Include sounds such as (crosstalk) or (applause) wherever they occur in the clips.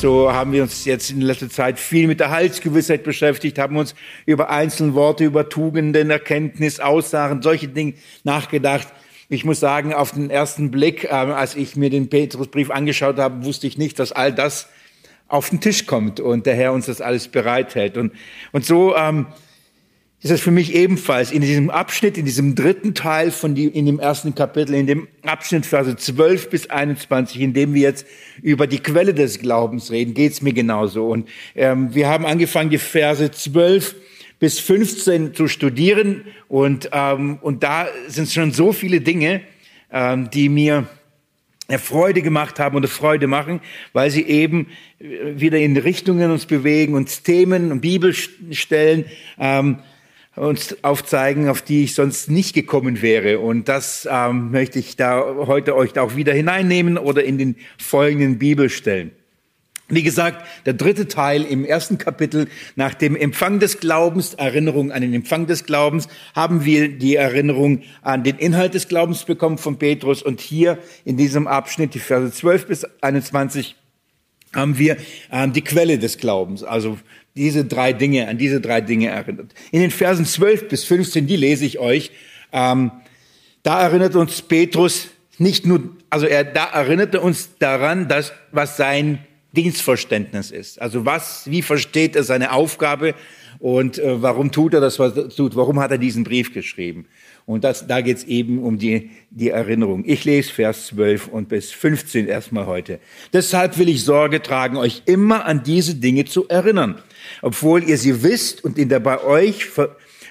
So haben wir uns jetzt in letzter Zeit viel mit der Heilsgewissheit beschäftigt, haben uns über einzelne Worte, über Tugenden, Erkenntnis, Aussagen, solche Dinge nachgedacht. Ich muss sagen, auf den ersten Blick, äh, als ich mir den Petrusbrief angeschaut habe, wusste ich nicht, dass all das auf den Tisch kommt und der Herr uns das alles bereithält. Und, und so ähm, ist es für mich ebenfalls in diesem Abschnitt, in diesem dritten Teil von die, in dem ersten Kapitel, in dem Abschnitt Verse 12 bis 21, in dem wir jetzt über die Quelle des Glaubens reden, geht's mir genauso. Und ähm, wir haben angefangen, die Verse 12 bis 15 zu studieren und, ähm, und da sind schon so viele Dinge, ähm, die mir Freude gemacht haben oder Freude machen, weil sie eben äh, wieder in Richtungen uns bewegen, uns Themen und Bibelstellen ähm, uns aufzeigen, auf die ich sonst nicht gekommen wäre. Und das ähm, möchte ich da heute euch auch wieder hineinnehmen oder in den folgenden Bibelstellen. Wie gesagt, der dritte Teil im ersten Kapitel nach dem Empfang des Glaubens, Erinnerung an den Empfang des Glaubens, haben wir die Erinnerung an den Inhalt des Glaubens bekommen von Petrus. Und hier in diesem Abschnitt, die Verse 12 bis 21, haben wir ähm, die Quelle des Glaubens, also diese drei Dinge, an diese drei Dinge erinnert. In den Versen 12 bis 15, die lese ich euch, ähm, da erinnert uns Petrus nicht nur, also er da erinnerte uns daran, dass was sein Dienstverständnis ist. Also was, wie versteht er seine Aufgabe und äh, warum tut er das, was er tut? Warum hat er diesen Brief geschrieben? Und das, da geht es eben um die, die Erinnerung. Ich lese Vers 12 und bis 15 erstmal heute. Deshalb will ich Sorge tragen, euch immer an diese Dinge zu erinnern obwohl ihr sie wisst und in der bei euch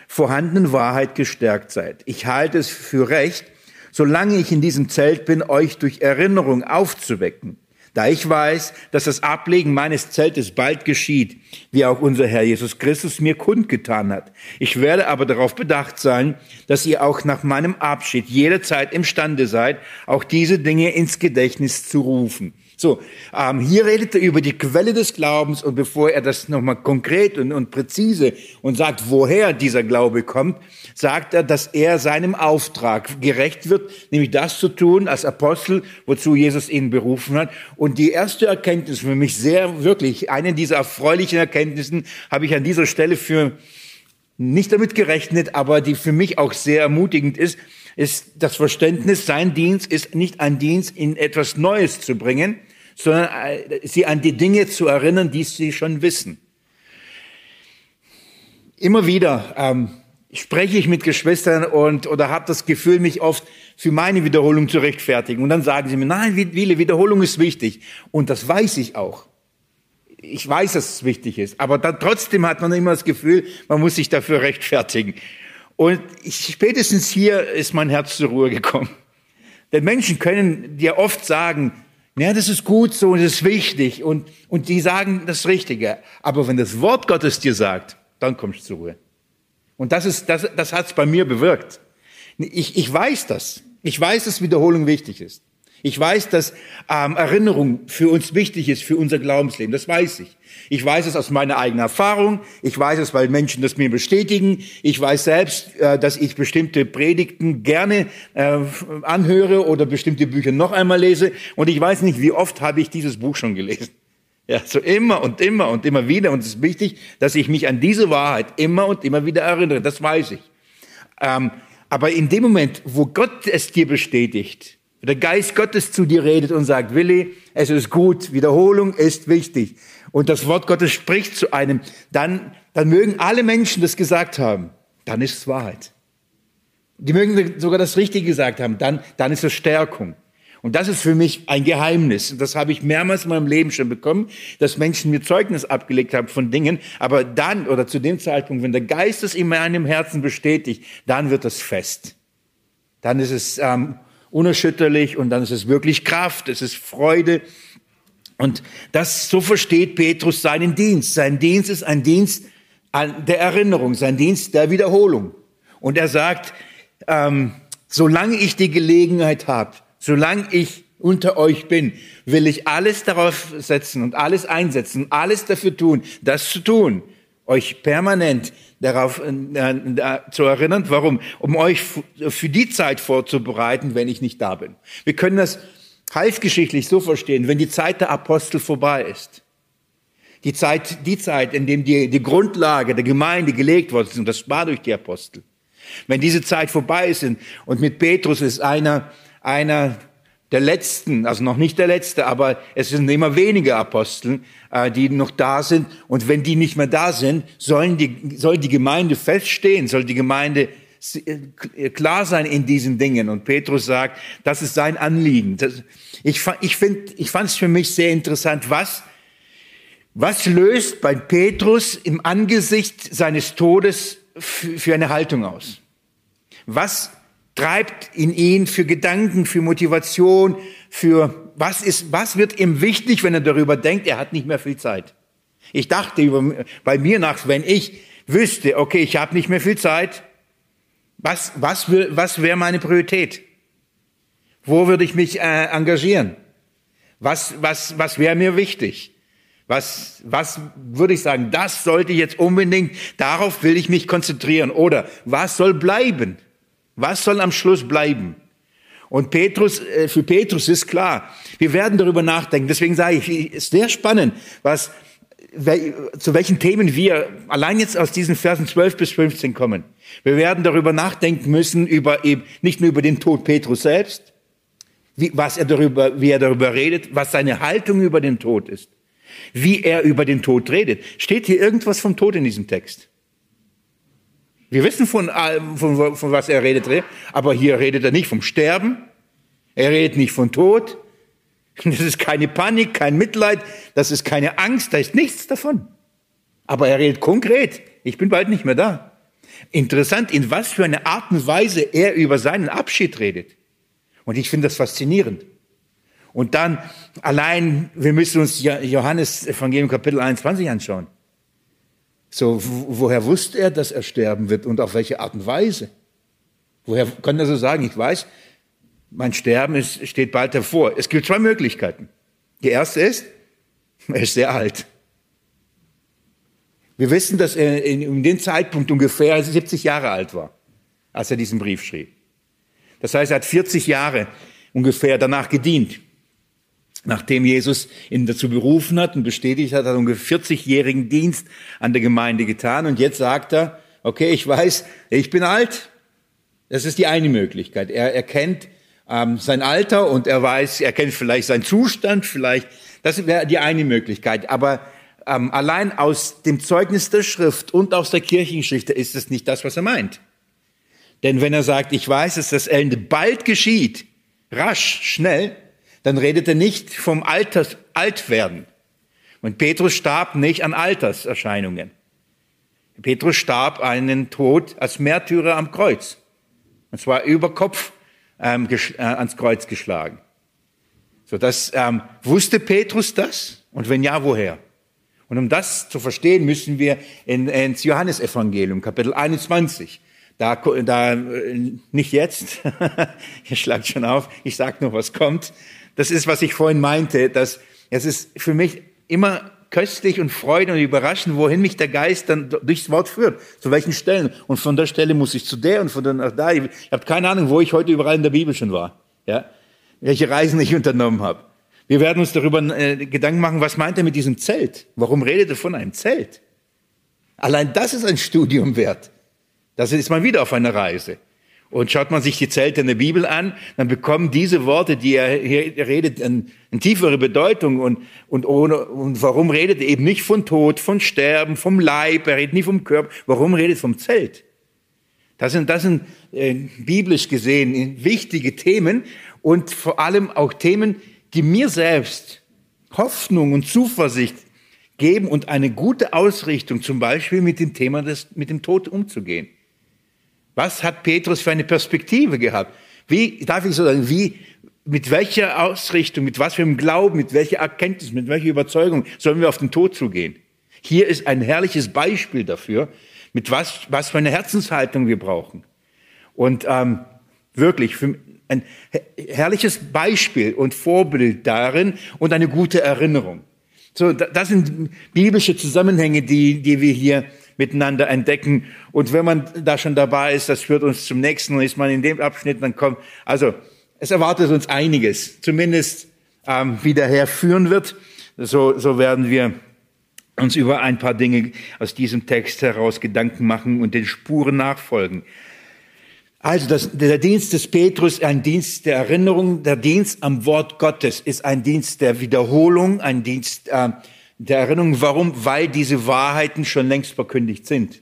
vorhandenen Wahrheit gestärkt seid. Ich halte es für recht, solange ich in diesem Zelt bin, euch durch Erinnerung aufzuwecken. Da ich weiß, dass das Ablegen meines Zeltes bald geschieht, wie auch unser Herr Jesus Christus mir kundgetan hat. Ich werde aber darauf bedacht sein, dass ihr auch nach meinem Abschied jederzeit imstande seid, auch diese Dinge ins Gedächtnis zu rufen. So, ähm, hier redet er über die Quelle des Glaubens und bevor er das nochmal konkret und, und präzise und sagt, woher dieser Glaube kommt, sagt er, dass er seinem Auftrag gerecht wird, nämlich das zu tun als Apostel, wozu Jesus ihn berufen hat. Und die erste Erkenntnis für mich sehr wirklich, eine dieser erfreulichen Erkenntnissen habe ich an dieser Stelle für nicht damit gerechnet, aber die für mich auch sehr ermutigend ist, ist das Verständnis, sein Dienst ist nicht ein Dienst, in etwas Neues zu bringen, sondern äh, sie an die Dinge zu erinnern, die sie schon wissen. Immer wieder ähm, spreche ich mit Geschwistern und oder habe das Gefühl, mich oft für meine Wiederholung zu rechtfertigen. Und dann sagen sie mir, nein, Wille, Wiederholung ist wichtig. Und das weiß ich auch. Ich weiß, dass es wichtig ist. Aber dann, trotzdem hat man immer das Gefühl, man muss sich dafür rechtfertigen. Und ich, spätestens hier ist mein Herz zur Ruhe gekommen. Denn Menschen können dir oft sagen, ja, das ist gut so und das ist wichtig und, und die sagen das Richtige. Aber wenn das Wort Gottes dir sagt, dann kommst du zur Ruhe. Und das ist, das, das hat's bei mir bewirkt. Ich, ich weiß das. Ich weiß, dass Wiederholung wichtig ist. Ich weiß, dass ähm, Erinnerung für uns wichtig ist, für unser Glaubensleben. Das weiß ich. Ich weiß es aus meiner eigenen Erfahrung. Ich weiß es, weil Menschen das mir bestätigen. Ich weiß selbst, äh, dass ich bestimmte Predigten gerne äh, anhöre oder bestimmte Bücher noch einmal lese. Und ich weiß nicht, wie oft habe ich dieses Buch schon gelesen. (laughs) Ja, so immer und immer und immer wieder. Und es ist wichtig, dass ich mich an diese Wahrheit immer und immer wieder erinnere. Das weiß ich. Ähm, aber in dem Moment, wo Gott es dir bestätigt, der Geist Gottes zu dir redet und sagt, Willi, es ist gut, Wiederholung ist wichtig. Und das Wort Gottes spricht zu einem, dann, dann mögen alle Menschen das gesagt haben. Dann ist es Wahrheit. Die mögen sogar das Richtige gesagt haben. Dann, dann ist es Stärkung. Und das ist für mich ein Geheimnis. Und das habe ich mehrmals in meinem Leben schon bekommen, dass Menschen mir Zeugnis abgelegt haben von Dingen. Aber dann oder zu dem Zeitpunkt, wenn der Geist es in meinem Herzen bestätigt, dann wird es fest. Dann ist es ähm, unerschütterlich und dann ist es wirklich Kraft, es ist Freude. Und das, so versteht Petrus seinen Dienst. Sein Dienst ist ein Dienst der Erinnerung, sein Dienst der Wiederholung. Und er sagt, ähm, solange ich die Gelegenheit habe, solange ich unter euch bin, will ich alles darauf setzen und alles einsetzen, alles dafür tun, das zu tun, euch permanent darauf äh, äh, zu erinnern. Warum? Um euch für die Zeit vorzubereiten, wenn ich nicht da bin. Wir können das heilsgeschichtlich so verstehen, wenn die Zeit der Apostel vorbei ist, Die Zeit, die Zeit, in dem die, die Grundlage der Gemeinde gelegt worden ist, und das war durch die Apostel. Wenn diese Zeit vorbei ist und mit Petrus ist einer, einer der letzten, also noch nicht der letzte, aber es sind immer weniger Apostel, äh, die noch da sind. Und wenn die nicht mehr da sind, sollen die, soll die Gemeinde feststehen, soll die Gemeinde äh, klar sein in diesen Dingen. Und Petrus sagt, das ist sein Anliegen. Das, ich ich finde, ich fand es für mich sehr interessant, was, was löst bei Petrus im Angesicht seines Todes für eine Haltung aus? Was treibt in ihn für Gedanken, für Motivation, für was ist, was wird ihm wichtig, wenn er darüber denkt, er hat nicht mehr viel Zeit. Ich dachte über, bei mir nach, wenn ich wüsste, okay, ich habe nicht mehr viel Zeit, was, was, was wäre meine Priorität? Wo würde ich mich äh, engagieren? Was, was, was wäre mir wichtig? Was, was würde ich sagen, das sollte jetzt unbedingt, darauf will ich mich konzentrieren. Oder was soll bleiben? Was soll am Schluss bleiben? Und Petrus, äh, für Petrus ist klar, wir werden darüber nachdenken. Deswegen sage ich, ist sehr spannend, was, zu welchen Themen wir allein jetzt aus diesen Versen 12 bis 15 kommen. Wir werden darüber nachdenken müssen, über eben, nicht nur über den Tod Petrus selbst, wie, was er darüber, wie er darüber redet, was seine Haltung über den Tod ist, wie er über den Tod redet. Steht hier irgendwas vom Tod in diesem Text? Wir wissen von, von, von was er redet, aber hier redet er nicht vom Sterben, er redet nicht von Tod, (laughs) das ist keine Panik, kein Mitleid, das ist keine Angst, da ist nichts davon. Aber er redet konkret, ich bin bald nicht mehr da. Interessant, in was für eine Art und Weise er über seinen Abschied redet. Und ich finde das faszinierend. Und dann allein, wir müssen uns Johannes Evangelium Kapitel 21 anschauen. So, woher wusste er, dass er sterben wird und auf welche Art und Weise? Woher kann er so sagen, ich weiß, mein Sterben ist, steht bald hervor. Es gibt zwei Möglichkeiten. Die erste ist, er ist sehr alt. Wir wissen, dass er in, dem Zeitpunkt ungefähr 70 Jahre alt war, als er diesen Brief schrieb. Das heißt, er hat 40 Jahre ungefähr danach gedient. Nachdem Jesus ihn dazu berufen hat und bestätigt hat, hat er ungefähr 40-jährigen Dienst an der Gemeinde getan. Und jetzt sagt er, okay, ich weiß, ich bin alt. Das ist die eine Möglichkeit. Er erkennt ähm, sein Alter und er weiß, er kennt vielleicht seinen Zustand, vielleicht, das wäre die eine Möglichkeit. Aber ähm, allein aus dem Zeugnis der Schrift und aus der Kirchengeschichte ist es nicht das, was er meint. Denn wenn er sagt, ich weiß, dass das Ende bald geschieht, rasch, schnell, dann redet er nicht vom Alters, Altwerden. Und Petrus starb nicht an Alterserscheinungen. Petrus starb einen Tod als Märtyrer am Kreuz. Und zwar über Kopf ähm, äh, ans Kreuz geschlagen. So, das ähm, wusste Petrus das? Und wenn ja, woher? Und um das zu verstehen, müssen wir in, ins Johannesevangelium, Kapitel 21. Da, da äh, nicht jetzt, (laughs) ihr schlagt schon auf, ich sag noch, was kommt. Das ist, was ich vorhin meinte, dass es ist für mich immer köstlich und freudig und überraschend, wohin mich der Geist dann durchs Wort führt, zu welchen Stellen. Und von der Stelle muss ich zu der und von der nach da. Ich habe keine Ahnung, wo ich heute überall in der Bibel schon war, ja, welche Reisen ich unternommen habe. Wir werden uns darüber äh, Gedanken machen, was meint er mit diesem Zelt? Warum redet er von einem Zelt? Allein das ist ein Studium wert. Das ist man wieder auf einer Reise. Und schaut man sich die Zelte in der Bibel an, dann bekommen diese Worte, die er hier redet, eine, eine tiefere Bedeutung. Und, und, ohne, und warum redet er eben nicht von Tod, von Sterben, vom Leib, er redet nicht vom Körper. Warum redet er vom Zelt? Das sind, das sind äh, biblisch gesehen wichtige Themen und vor allem auch Themen, die mir selbst Hoffnung und Zuversicht geben und eine gute Ausrichtung, zum Beispiel mit dem Thema des, mit dem Tod umzugehen. Was hat Petrus für eine Perspektive gehabt? Wie, darf ich so sagen, wie, mit welcher Ausrichtung, mit was für einem Glauben, mit welcher Erkenntnis, mit welcher Überzeugung sollen wir auf den Tod zugehen? Hier ist ein herrliches Beispiel dafür, mit was, was für eine Herzenshaltung wir brauchen. Und ähm, wirklich ein herrliches Beispiel und Vorbild darin und eine gute Erinnerung. So, das sind biblische Zusammenhänge, die, die wir hier miteinander entdecken. Und wenn man da schon dabei ist, das führt uns zum nächsten und ist man in dem Abschnitt, dann kommt, also es erwartet uns einiges, zumindest ähm, wie der Herr führen wird. So, so werden wir uns über ein paar Dinge aus diesem Text heraus Gedanken machen und den Spuren nachfolgen. Also das, der Dienst des Petrus, ein Dienst der Erinnerung, der Dienst am Wort Gottes ist ein Dienst der Wiederholung, ein Dienst äh, der Erinnerung. Warum? Weil diese Wahrheiten schon längst verkündigt sind.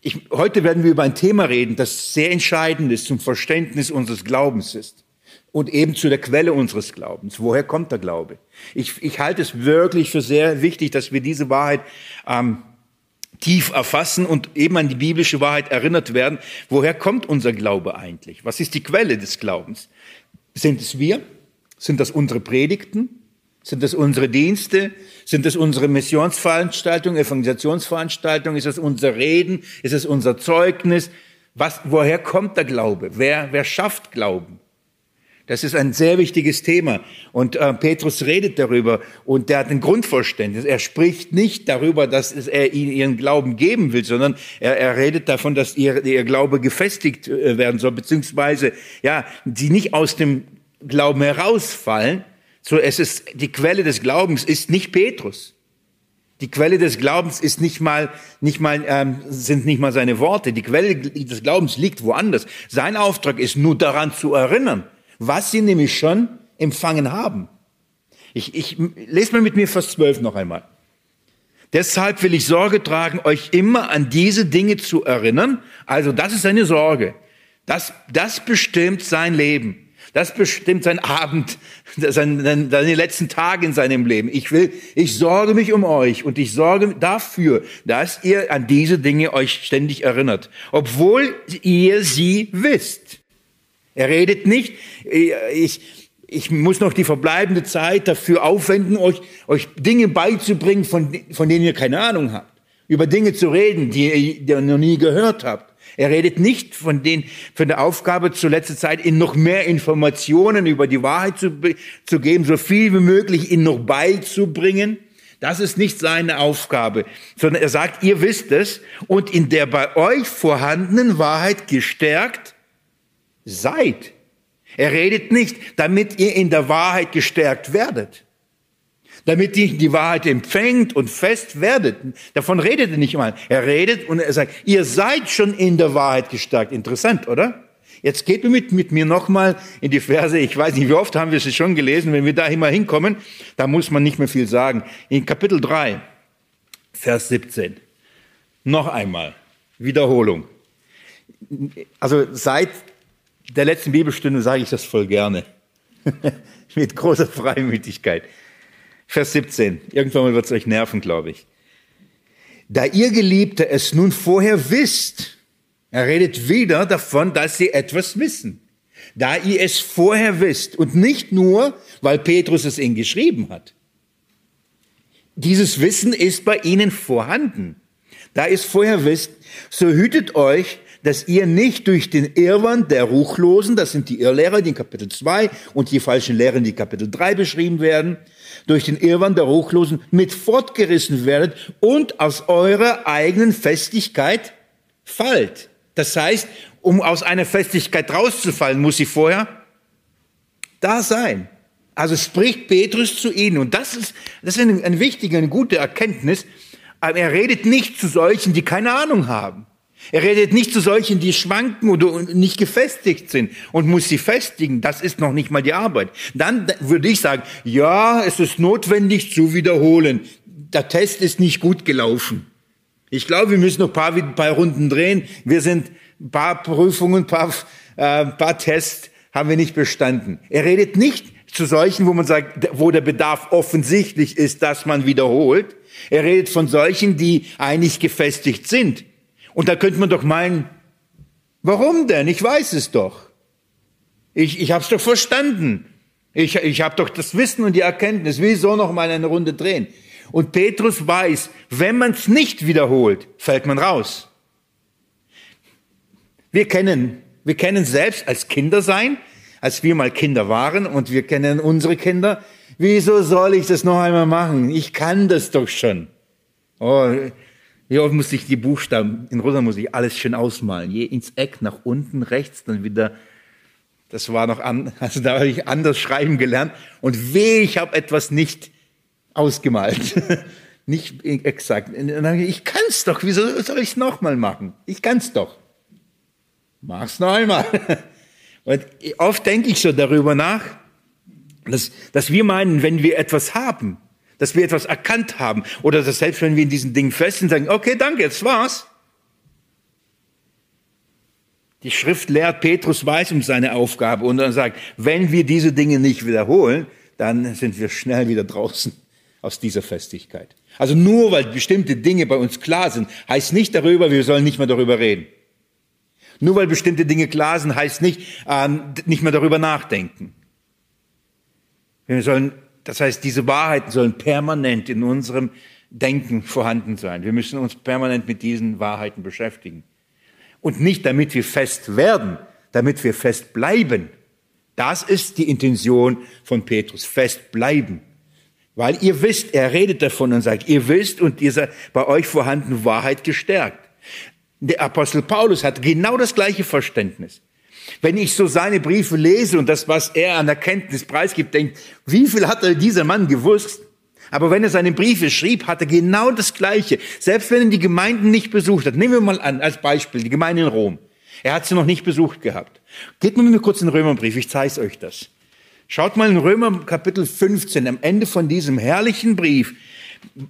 Ich, heute werden wir über ein Thema reden, das sehr entscheidend ist zum Verständnis unseres Glaubens ist und eben zu der Quelle unseres Glaubens. Woher kommt der Glaube? Ich, ich halte es wirklich für sehr wichtig, dass wir diese Wahrheit ähm, tief erfassen und eben an die biblische Wahrheit erinnert werden. Woher kommt unser Glaube eigentlich? Was ist die Quelle des Glaubens? Sind es wir? Sind das unsere Predigten? Sind das unsere Dienste? Sind das unsere Missionsveranstaltungen, Evangelisationsveranstaltungen? Ist das unser Reden? Ist es unser Zeugnis? Was, woher kommt der Glaube? Wer, wer schafft Glauben? Das ist ein sehr wichtiges Thema. Und äh, Petrus redet darüber und der hat ein Grundverständnis. Er spricht nicht darüber, dass er ihnen ihren Glauben geben will, sondern er, er redet davon, dass ihr, ihr Glaube gefestigt äh, werden soll, beziehungsweise, ja, sie nicht aus dem Glauben herausfallen. So, es ist, die Quelle des Glaubens ist nicht Petrus. Die Quelle des Glaubens ist nicht mal, nicht mal, ähm, sind nicht mal seine Worte. Die Quelle des Glaubens liegt woanders. Sein Auftrag ist nur daran zu erinnern was sie nämlich schon empfangen haben. Ich, ich lese mal mit mir Vers 12 noch einmal. Deshalb will ich Sorge tragen, euch immer an diese Dinge zu erinnern. Also das ist seine Sorge. Das, das bestimmt sein Leben. Das bestimmt sein Abend, seine, seine letzten Tage in seinem Leben. Ich will, ich sorge mich um euch und ich sorge dafür, dass ihr an diese Dinge euch ständig erinnert, obwohl ihr sie wisst. Er redet nicht, ich, ich muss noch die verbleibende Zeit dafür aufwenden, euch, euch Dinge beizubringen, von, von denen ihr keine Ahnung habt. Über Dinge zu reden, die ihr noch nie gehört habt. Er redet nicht von, den, von der Aufgabe zur letzten Zeit, ihnen noch mehr Informationen über die Wahrheit zu, zu geben, so viel wie möglich ihnen noch beizubringen. Das ist nicht seine Aufgabe, sondern er sagt, ihr wisst es und in der bei euch vorhandenen Wahrheit gestärkt seid. Er redet nicht, damit ihr in der Wahrheit gestärkt werdet. Damit ihr die Wahrheit empfängt und fest werdet. Davon redet er nicht mal. Er redet und er sagt, ihr seid schon in der Wahrheit gestärkt. Interessant, oder? Jetzt geht mit, mit mir nochmal in die Verse, ich weiß nicht, wie oft haben wir sie schon gelesen, wenn wir da immer hinkommen, da muss man nicht mehr viel sagen. In Kapitel 3, Vers 17. Noch einmal. Wiederholung. Also seit der letzten Bibelstunde sage ich das voll gerne. (laughs) Mit großer Freimütigkeit. Vers 17. Irgendwann mal wird es euch nerven, glaube ich. Da ihr Geliebte es nun vorher wisst, er redet wieder davon, dass sie etwas wissen. Da ihr es vorher wisst und nicht nur, weil Petrus es ihnen geschrieben hat. Dieses Wissen ist bei ihnen vorhanden. Da ihr es vorher wisst, so hütet euch, dass ihr nicht durch den Irrwand der Ruchlosen, das sind die Irrlehrer, die in Kapitel 2 und die falschen Lehren, die in Kapitel 3 beschrieben werden, durch den Irrwand der Ruchlosen mit fortgerissen werdet und aus eurer eigenen Festigkeit fallt. Das heißt, um aus einer Festigkeit rauszufallen, muss sie vorher da sein. Also spricht Petrus zu ihnen. Und das ist, das ist eine, eine wichtige, eine gute Erkenntnis. Er redet nicht zu solchen, die keine Ahnung haben. Er redet nicht zu solchen, die schwanken oder nicht gefestigt sind und muss sie festigen. Das ist noch nicht mal die Arbeit. Dann würde ich sagen, ja, es ist notwendig zu wiederholen. Der Test ist nicht gut gelaufen. Ich glaube, wir müssen noch ein paar, ein paar Runden drehen. Wir sind ein paar Prüfungen, ein paar, äh, ein paar Tests haben wir nicht bestanden. Er redet nicht zu solchen, wo man sagt, wo der Bedarf offensichtlich ist, dass man wiederholt. Er redet von solchen, die eigentlich gefestigt sind. Und da könnte man doch meinen, warum denn? Ich weiß es doch. Ich, ich habe es doch verstanden. Ich, ich habe doch das Wissen und die Erkenntnis. Wieso noch mal eine Runde drehen? Und Petrus weiß, wenn man es nicht wiederholt, fällt man raus. Wir kennen, wir kennen selbst als Kinder sein, als wir mal Kinder waren und wir kennen unsere Kinder. Wieso soll ich das noch einmal machen? Ich kann das doch schon. Oh, wie oft muss ich die Buchstaben, in Russland muss ich alles schön ausmalen. Je ins Eck, nach unten, rechts, dann wieder. Das war noch an, (laughs) also da habe ich anders schreiben gelernt. Und weh, ich habe etwas nicht ausgemalt. (laughs) nicht exakt. Ich kann's doch, wieso soll ich es nochmal machen? Ich kann's doch. Mach's noch einmal. (laughs) Und oft denke ich so darüber nach, dass, dass wir meinen, wenn wir etwas haben, dass wir etwas erkannt haben, oder dass selbst wenn wir in diesen Dingen fest sind, sagen, okay, danke, jetzt war's. Die Schrift lehrt, Petrus weiß um seine Aufgabe und er sagt, wenn wir diese Dinge nicht wiederholen, dann sind wir schnell wieder draußen aus dieser Festigkeit. Also nur weil bestimmte Dinge bei uns klar sind, heißt nicht darüber, wir sollen nicht mehr darüber reden. Nur weil bestimmte Dinge klar sind, heißt nicht, ähm, nicht mehr darüber nachdenken. Wir sollen, das heißt, diese Wahrheiten sollen permanent in unserem Denken vorhanden sein. Wir müssen uns permanent mit diesen Wahrheiten beschäftigen. Und nicht damit wir fest werden, damit wir fest bleiben. Das ist die Intention von Petrus, fest bleiben. Weil ihr wisst, er redet davon und sagt, ihr wisst und diese bei euch vorhandene Wahrheit gestärkt. Der Apostel Paulus hat genau das gleiche Verständnis. Wenn ich so seine Briefe lese und das, was er an Erkenntnis preisgibt, denkt, wie viel hat dieser Mann gewusst? Aber wenn er seine Briefe schrieb, hat er genau das Gleiche. Selbst wenn er die Gemeinden nicht besucht hat. Nehmen wir mal an, als Beispiel, die Gemeinde in Rom. Er hat sie noch nicht besucht gehabt. Geht mal mir kurz in den Römerbrief, ich zeige euch das. Schaut mal in Römer Kapitel 15, am Ende von diesem herrlichen Brief,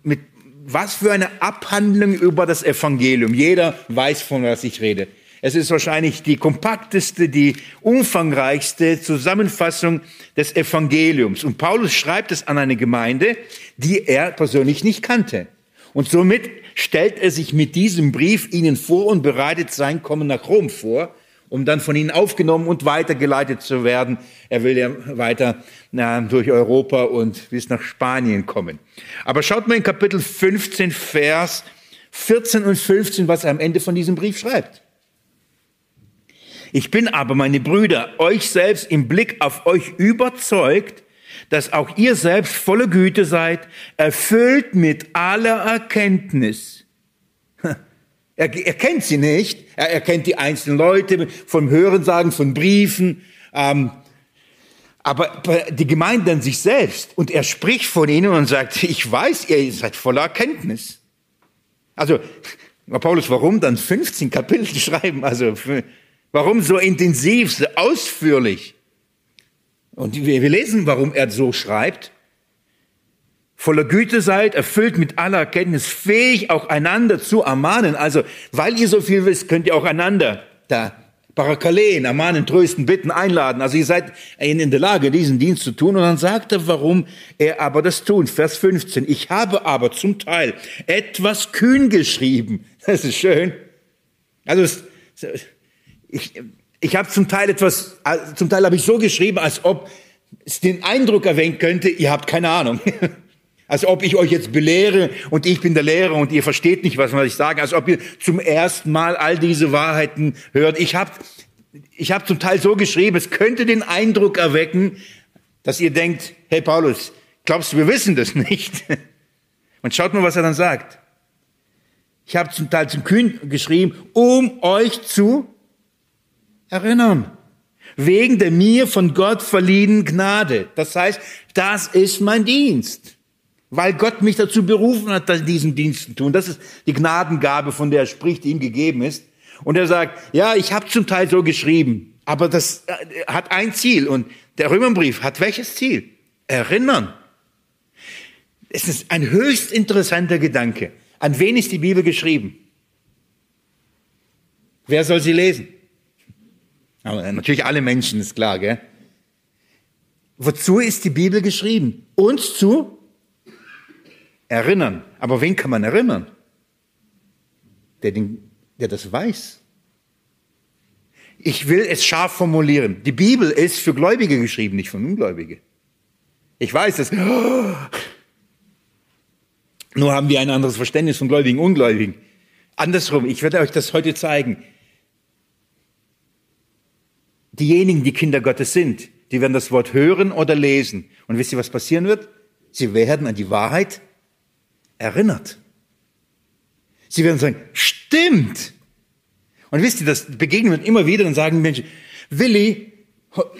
mit was für eine Abhandlung über das Evangelium. Jeder weiß, von was ich rede. Es ist wahrscheinlich die kompakteste, die umfangreichste Zusammenfassung des Evangeliums. Und Paulus schreibt es an eine Gemeinde, die er persönlich nicht kannte. Und somit stellt er sich mit diesem Brief ihnen vor und bereitet sein Kommen nach Rom vor um dann von ihnen aufgenommen und weitergeleitet zu werden. Er will ja weiter na, durch Europa und bis nach Spanien kommen. Aber schaut mal in Kapitel 15, Vers 14 und 15, was er am Ende von diesem Brief schreibt. Ich bin aber, meine Brüder, euch selbst im Blick auf euch überzeugt, dass auch ihr selbst volle Güte seid, erfüllt mit aller Erkenntnis er, er kennt sie nicht. Er, er kennt die einzelnen Leute vom Hörensagen, von Briefen. Ähm, aber die Gemeinde an sich selbst. Und er spricht von ihnen und sagt, ich weiß, ihr seid voller Erkenntnis. Also, Paulus, warum dann 15 Kapitel (laughs) schreiben? Also, warum so intensiv, so ausführlich? Und wir, wir lesen, warum er so schreibt voller Güte seid, erfüllt mit aller Erkenntnis, fähig auch einander zu ermahnen. Also, weil ihr so viel wisst, könnt ihr auch einander da parakalen, ermahnen, trösten, bitten, einladen. Also ihr seid in der Lage, diesen Dienst zu tun. Und dann sagt er, warum er aber das tut. Vers 15. Ich habe aber zum Teil etwas kühn geschrieben. Das ist schön. Also, ich, ich habe zum Teil etwas, zum Teil habe ich so geschrieben, als ob es den Eindruck erwähnen könnte, ihr habt keine Ahnung. (laughs) Als ob ich euch jetzt belehre und ich bin der Lehrer und ihr versteht nicht, was ich sage. Als ob ihr zum ersten Mal all diese Wahrheiten hört. Ich habe ich hab zum Teil so geschrieben, es könnte den Eindruck erwecken, dass ihr denkt, hey Paulus, glaubst du, wir wissen das nicht? (laughs) Und schaut mal, was er dann sagt. Ich habe zum Teil zum Kühn geschrieben, um euch zu erinnern. Wegen der mir von Gott verliehenen Gnade. Das heißt, das ist mein Dienst weil Gott mich dazu berufen hat, diesen Dienst zu tun. Das ist die Gnadengabe, von der er spricht, die ihm gegeben ist. Und er sagt, ja, ich habe zum Teil so geschrieben, aber das äh, hat ein Ziel. Und der Römerbrief hat welches Ziel? Erinnern. Es ist ein höchst interessanter Gedanke. An wen ist die Bibel geschrieben? Wer soll sie lesen? Aber natürlich alle Menschen, ist klar, gell? Wozu ist die Bibel geschrieben? Uns zu erinnern. Aber wen kann man erinnern? Der, den, der das weiß. Ich will es scharf formulieren. Die Bibel ist für Gläubige geschrieben, nicht für Ungläubige. Ich weiß das. Nur haben wir ein anderes Verständnis von Gläubigen und Ungläubigen. Andersrum, ich werde euch das heute zeigen. Diejenigen, die Kinder Gottes sind, die werden das Wort hören oder lesen. Und wisst ihr, was passieren wird? Sie werden an die Wahrheit erinnert. Sie werden sagen, stimmt. Und wisst ihr, das begegnen wir immer wieder, dann sagen Menschen, Willi,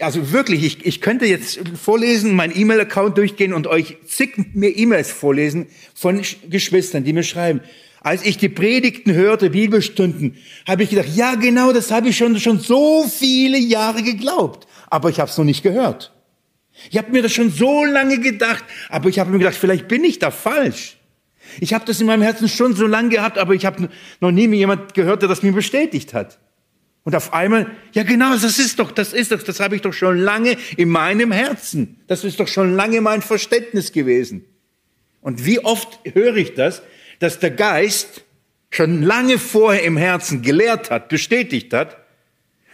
Also wirklich, ich, ich könnte jetzt vorlesen, mein E-Mail-Account durchgehen und euch zig mir E-Mails vorlesen von Geschwistern, die mir schreiben. Als ich die Predigten hörte, Bibelstunden, habe ich gedacht, ja genau, das habe ich schon, schon so viele Jahre geglaubt, aber ich habe es noch nicht gehört. Ich habe mir das schon so lange gedacht, aber ich habe mir gedacht, vielleicht bin ich da falsch. Ich habe das in meinem Herzen schon so lange gehabt, aber ich habe noch nie jemand gehört, der das mir bestätigt hat. Und auf einmal, ja genau, das ist doch, das ist doch, das habe ich doch schon lange in meinem Herzen. Das ist doch schon lange mein Verständnis gewesen. Und wie oft höre ich das, dass der Geist schon lange vorher im Herzen gelehrt hat, bestätigt hat,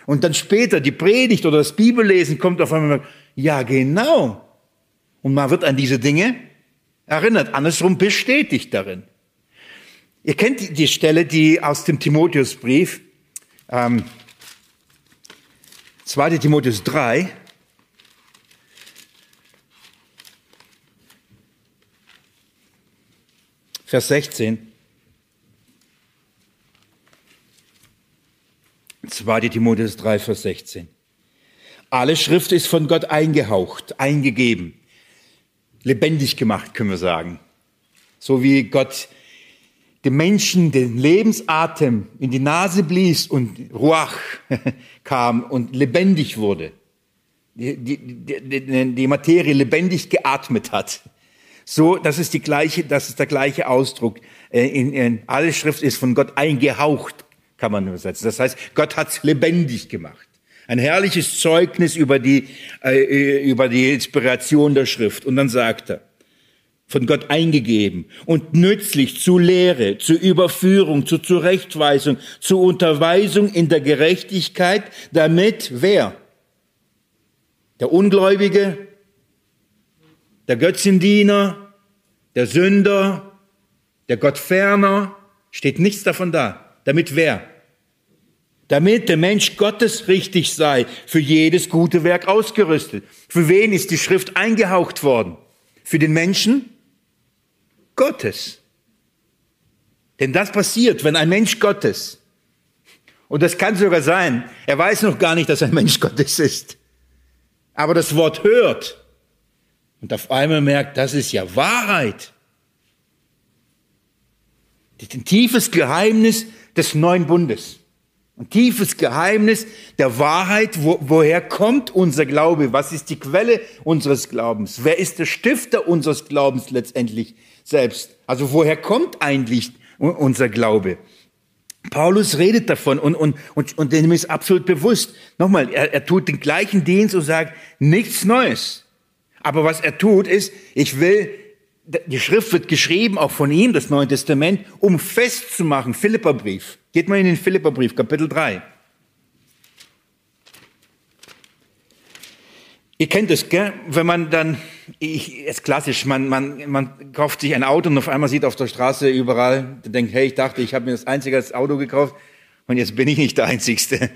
und dann später die Predigt oder das Bibellesen kommt auf einmal, ja genau. Und man wird an diese Dinge erinnert, andersrum bestätigt darin. Ihr kennt die Stelle, die aus dem Timotheusbrief, ähm, 2. Timotheus 3, Vers 16. 2. Timotheus 3, Vers 16. Alle Schrift ist von Gott eingehaucht, eingegeben, lebendig gemacht, können wir sagen. So wie Gott dem Menschen den Lebensatem in die Nase blies und Ruach (laughs) kam und lebendig wurde, die, die, die, die Materie lebendig geatmet hat. So, das ist die gleiche, das ist der gleiche Ausdruck. Äh, in, in, alle Schrift ist von Gott eingehaucht, kann man übersetzen. Das heißt, Gott hat's lebendig gemacht. Ein herrliches Zeugnis über die, äh, über die Inspiration der Schrift. Und dann sagt er, von Gott eingegeben und nützlich zu Lehre, zu Überführung, zu Zurechtweisung, zu Unterweisung in der Gerechtigkeit, damit wer? Der Ungläubige, der Götzendiener, der Sünder, der Gottferner, steht nichts davon da. Damit wer? Damit der Mensch Gottes richtig sei, für jedes gute Werk ausgerüstet. Für wen ist die Schrift eingehaucht worden? Für den Menschen? Gottes. Denn das passiert, wenn ein Mensch Gottes, und das kann sogar sein, er weiß noch gar nicht, dass er ein Mensch Gottes ist, aber das Wort hört und auf einmal merkt, das ist ja Wahrheit. Ein tiefes Geheimnis des neuen Bundes. Ein tiefes Geheimnis der Wahrheit, wo, woher kommt unser Glaube? Was ist die Quelle unseres Glaubens? Wer ist der Stifter unseres Glaubens letztendlich? selbst. Also woher kommt eigentlich unser Glaube? Paulus redet davon und, und, und, und dem ist absolut bewusst. Nochmal, er, er tut den gleichen Dienst und sagt nichts Neues. Aber was er tut ist, ich will, die Schrift wird geschrieben, auch von ihm, das Neue Testament, um festzumachen, Philipperbrief. Geht mal in den Philipperbrief, Kapitel 3. Ihr kennt es, gell? wenn man dann, ich, ist klassisch, man, man, man kauft sich ein Auto und auf einmal sieht auf der Straße überall, denkt, hey, ich dachte, ich habe mir das einzige Auto gekauft und jetzt bin ich nicht der Einzigste.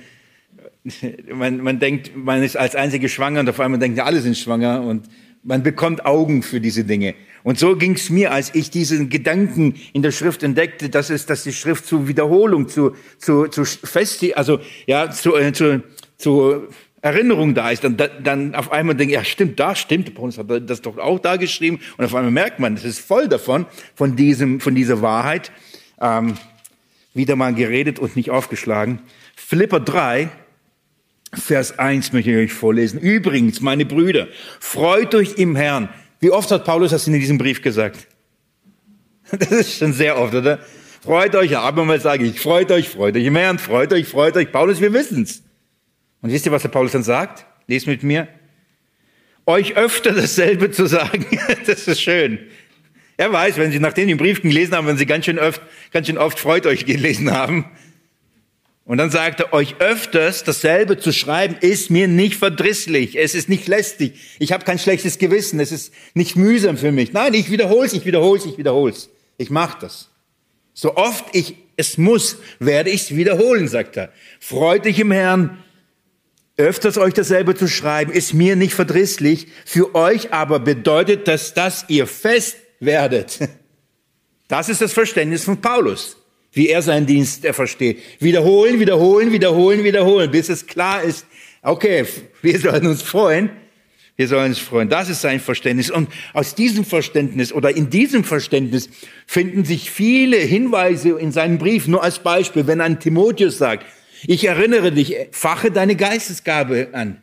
(laughs) Man, man denkt, man ist als Einzige schwanger und auf einmal denkt, ja, alle sind schwanger und man bekommt Augen für diese Dinge. Und so ging es mir, als ich diesen Gedanken in der Schrift entdeckte, dass es, dass die Schrift zu Wiederholung, zu, zu, zu Festi, also ja, zu, äh, zu, zu Erinnerung da ist, dann, dann auf einmal denke ich, ja stimmt, da stimmt, Paulus hat das doch auch da geschrieben und auf einmal merkt man, das ist voll davon, von diesem, von dieser Wahrheit, ähm, wieder mal geredet und nicht aufgeschlagen. Philipper 3, Vers 1 möchte ich euch vorlesen. Übrigens, meine Brüder, freut euch im Herrn. Wie oft hat Paulus das in diesem Brief gesagt? (laughs) Das ist schon sehr oft, oder? Freut euch, aber mal sage ich, freut euch, freut euch im Herrn, freut euch, freut euch. Paulus, wir wissen's. Und wisst ihr, was der Paulus dann sagt? Lest mit mir. Euch öfter dasselbe zu sagen, (laughs) das ist schön. Er weiß, wenn Sie nachdem den Brief gelesen haben, wenn Sie ganz schön oft, ganz schön oft freut euch gelesen haben. Und dann sagt er, euch öfters dasselbe zu schreiben, ist mir nicht verdrisslich, es ist nicht lästig, ich habe kein schlechtes Gewissen, es ist nicht mühsam für mich. Nein, ich wiederhol's, ich wiederhol's, ich wiederhol's. Ich mache das. So oft ich es muss, werde ich es wiederholen, sagt er. Freut dich im Herrn, öfters euch dasselbe zu schreiben, ist mir nicht verdrisslich, für euch aber bedeutet das, dass ihr fest werdet. (laughs) Das ist das Verständnis von Paulus, wie er seinen Dienst er versteht. Wiederholen, wiederholen, wiederholen, wiederholen, bis es klar ist, Okay, wir sollen uns freuen. Wir sollen uns freuen. Das ist sein Verständnis. Und aus diesem Verständnis oder in diesem Verständnis finden sich viele Hinweise in seinem Brief. Nur als Beispiel, wenn ein Timotheus sagt, ich erinnere dich, fache deine Geistesgabe an.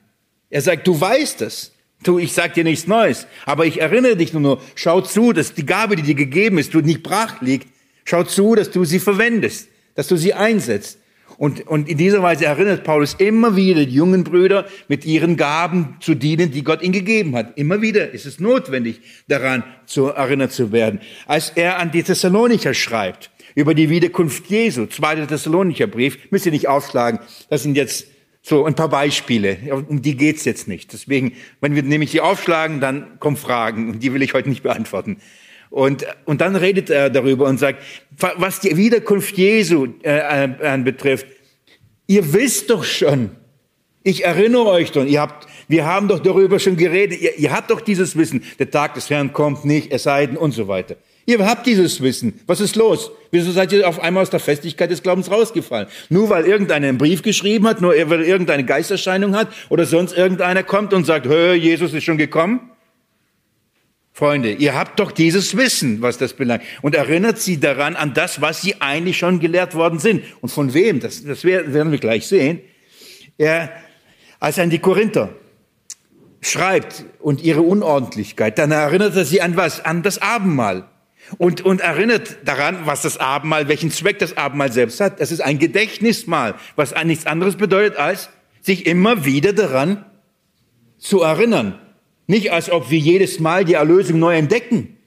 Er sagt, du weißt es. Du, ich sag dir nichts Neues, aber ich erinnere dich nur, nur, schau zu, dass die Gabe, die dir gegeben ist, du nicht brach liegt. Schau zu, dass du sie verwendest, dass du sie einsetzt. Und, und in dieser Weise erinnert Paulus immer wieder die jungen Brüder mit ihren Gaben zu dienen, die Gott ihnen gegeben hat. Immer wieder ist es notwendig, daran zu erinnert zu werden. Als er an die Thessalonicher schreibt, über die Wiederkunft Jesu, zweiter Thessalonicher Brief, müsst ihr nicht aufschlagen, das sind jetzt so ein paar Beispiele, um die geht's jetzt nicht. Deswegen, wenn wir nämlich die aufschlagen, dann kommen Fragen und die will ich heute nicht beantworten. Und, und dann redet er darüber und sagt, was die Wiederkunft Jesu äh, äh, betrifft, ihr wisst doch schon, ich erinnere euch doch, ihr habt, wir haben doch darüber schon geredet, ihr, ihr habt doch dieses Wissen, der Tag des Herrn kommt nicht, es sei denn und so weiter. Ihr habt dieses Wissen. Was ist los? Wieso seid ihr auf einmal aus der Festigkeit des Glaubens rausgefallen? Nur weil irgendeiner einen Brief geschrieben hat, nur weil irgendeine Geisterscheinung hat oder sonst irgendeiner kommt und sagt, hör, Jesus ist schon gekommen? Freunde, ihr habt doch dieses Wissen, was das belangt. Und erinnert sie daran an das, was sie eigentlich schon gelehrt worden sind. Und von wem? Das, das werden wir gleich sehen. Er, als er an die Korinther schreibt und ihre Unordentlichkeit, dann erinnert er sie an was? An das Abendmahl. Und, und erinnert daran, was das Abendmahl, welchen Zweck das Abendmahl selbst hat. Das ist ein Gedächtnismahl, was nichts anderes bedeutet, als sich immer wieder daran zu erinnern. Nicht als ob wir jedes Mal die Erlösung neu entdecken,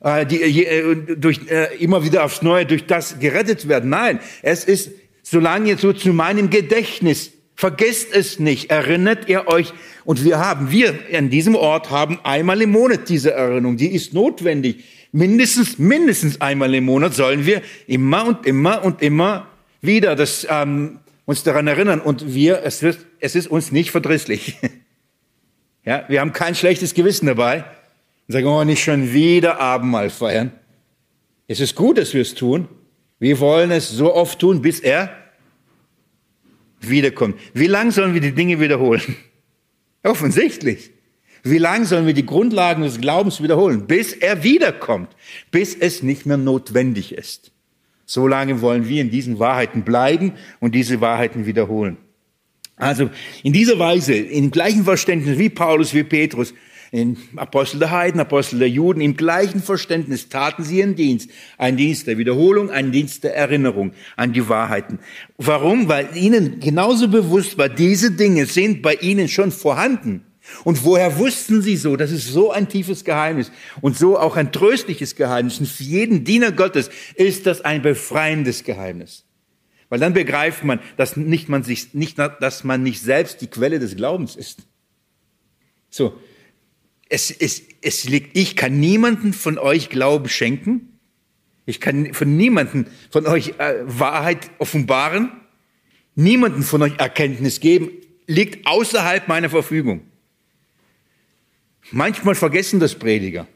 äh, die äh, durch, äh, immer wieder aufs Neue durch das gerettet werden. Nein, es ist, solange so zu meinem Gedächtnis, vergesst es nicht, erinnert ihr euch. Und wir haben, wir an diesem Ort haben einmal im Monat diese Erinnerung, die ist notwendig. Mindestens, mindestens einmal im Monat sollen wir immer und immer und immer wieder das, ähm, uns daran erinnern. Und wir, es, wird, es ist uns nicht verdrisslich. (laughs) Ja, wir haben kein schlechtes Gewissen dabei und sagen, oh, nicht schon wieder Abendmahl feiern. Es ist gut, dass wir es tun. Wir wollen es so oft tun, bis er wiederkommt. Wie lange sollen wir die Dinge wiederholen? (laughs) Offensichtlich. Wie lange sollen wir die Grundlagen des Glaubens wiederholen? Bis er wiederkommt, bis es nicht mehr notwendig ist. So lange wollen wir in diesen Wahrheiten bleiben und diese Wahrheiten wiederholen. Also in dieser Weise, im gleichen Verständnis wie Paulus, wie Petrus, in Apostel der Heiden, Apostel der Juden, im gleichen Verständnis taten sie ihren Dienst. Ein Dienst der Wiederholung, ein Dienst der Erinnerung an die Wahrheiten. Warum? Weil ihnen genauso bewusst war, diese Dinge sind bei ihnen schon vorhanden. Und woher wussten sie so? Das ist so ein tiefes Geheimnis und so auch ein tröstliches Geheimnis. Und für jeden Diener Gottes ist das ein befreiendes Geheimnis. Weil dann begreift man, dass, nicht man sich, nicht, dass man nicht selbst die Quelle des Glaubens ist. So, es, es, es liegt, ich kann niemanden von euch Glauben schenken. Ich kann von niemanden von euch äh, Wahrheit offenbaren. Niemanden von euch Erkenntnis geben. Liegt außerhalb meiner Verfügung. Manchmal vergessen das Prediger.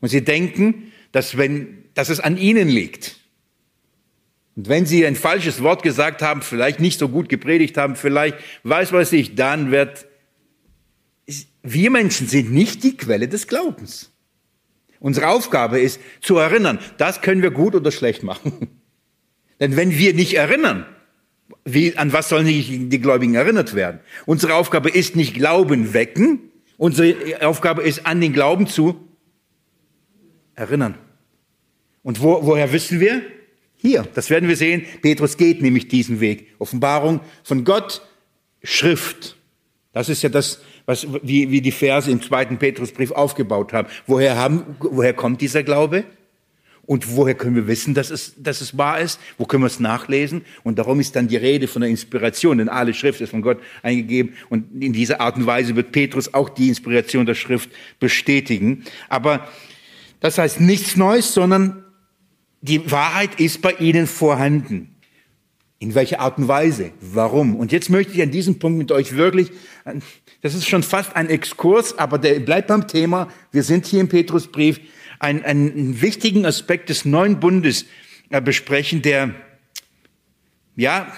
Und sie denken, dass, wenn, dass es an ihnen liegt. Und wenn sie ein falsches Wort gesagt haben, vielleicht nicht so gut gepredigt haben, vielleicht weiß was ich, dann wird, wir Menschen sind nicht die Quelle des Glaubens. Unsere Aufgabe ist zu erinnern, das können wir gut oder schlecht machen. (laughs) Denn wenn wir nicht erinnern, wie, an was sollen die, Gläubigen erinnert werden? Unsere Aufgabe ist nicht Glauben wecken, unsere Aufgabe ist an den Glauben zu erinnern. Und wo, woher wissen wir? Hier, das werden wir sehen. Petrus geht nämlich diesen Weg. Offenbarung von Gott, Schrift. Das ist ja das, was, wie, wie die Verse im zweiten Petrusbrief aufgebaut haben. Woher haben, woher kommt dieser Glaube? Und woher können wir wissen, dass es, dass es wahr ist? Wo können wir es nachlesen? Und darum ist dann die Rede von der Inspiration, denn alle Schrift ist von Gott eingegeben. Und in dieser Art und Weise wird Petrus auch die Inspiration der Schrift bestätigen. Aber das heißt nichts Neues, sondern die Wahrheit ist bei ihnen vorhanden. In welcher Art und Weise? Warum? Und jetzt möchte ich an diesem Punkt mit euch wirklich, das ist schon fast ein Exkurs, aber der bleibt beim Thema. Wir sind hier im Petrusbrief, einen, einen wichtigen Aspekt des neuen Bundes äh, besprechen, der, ja,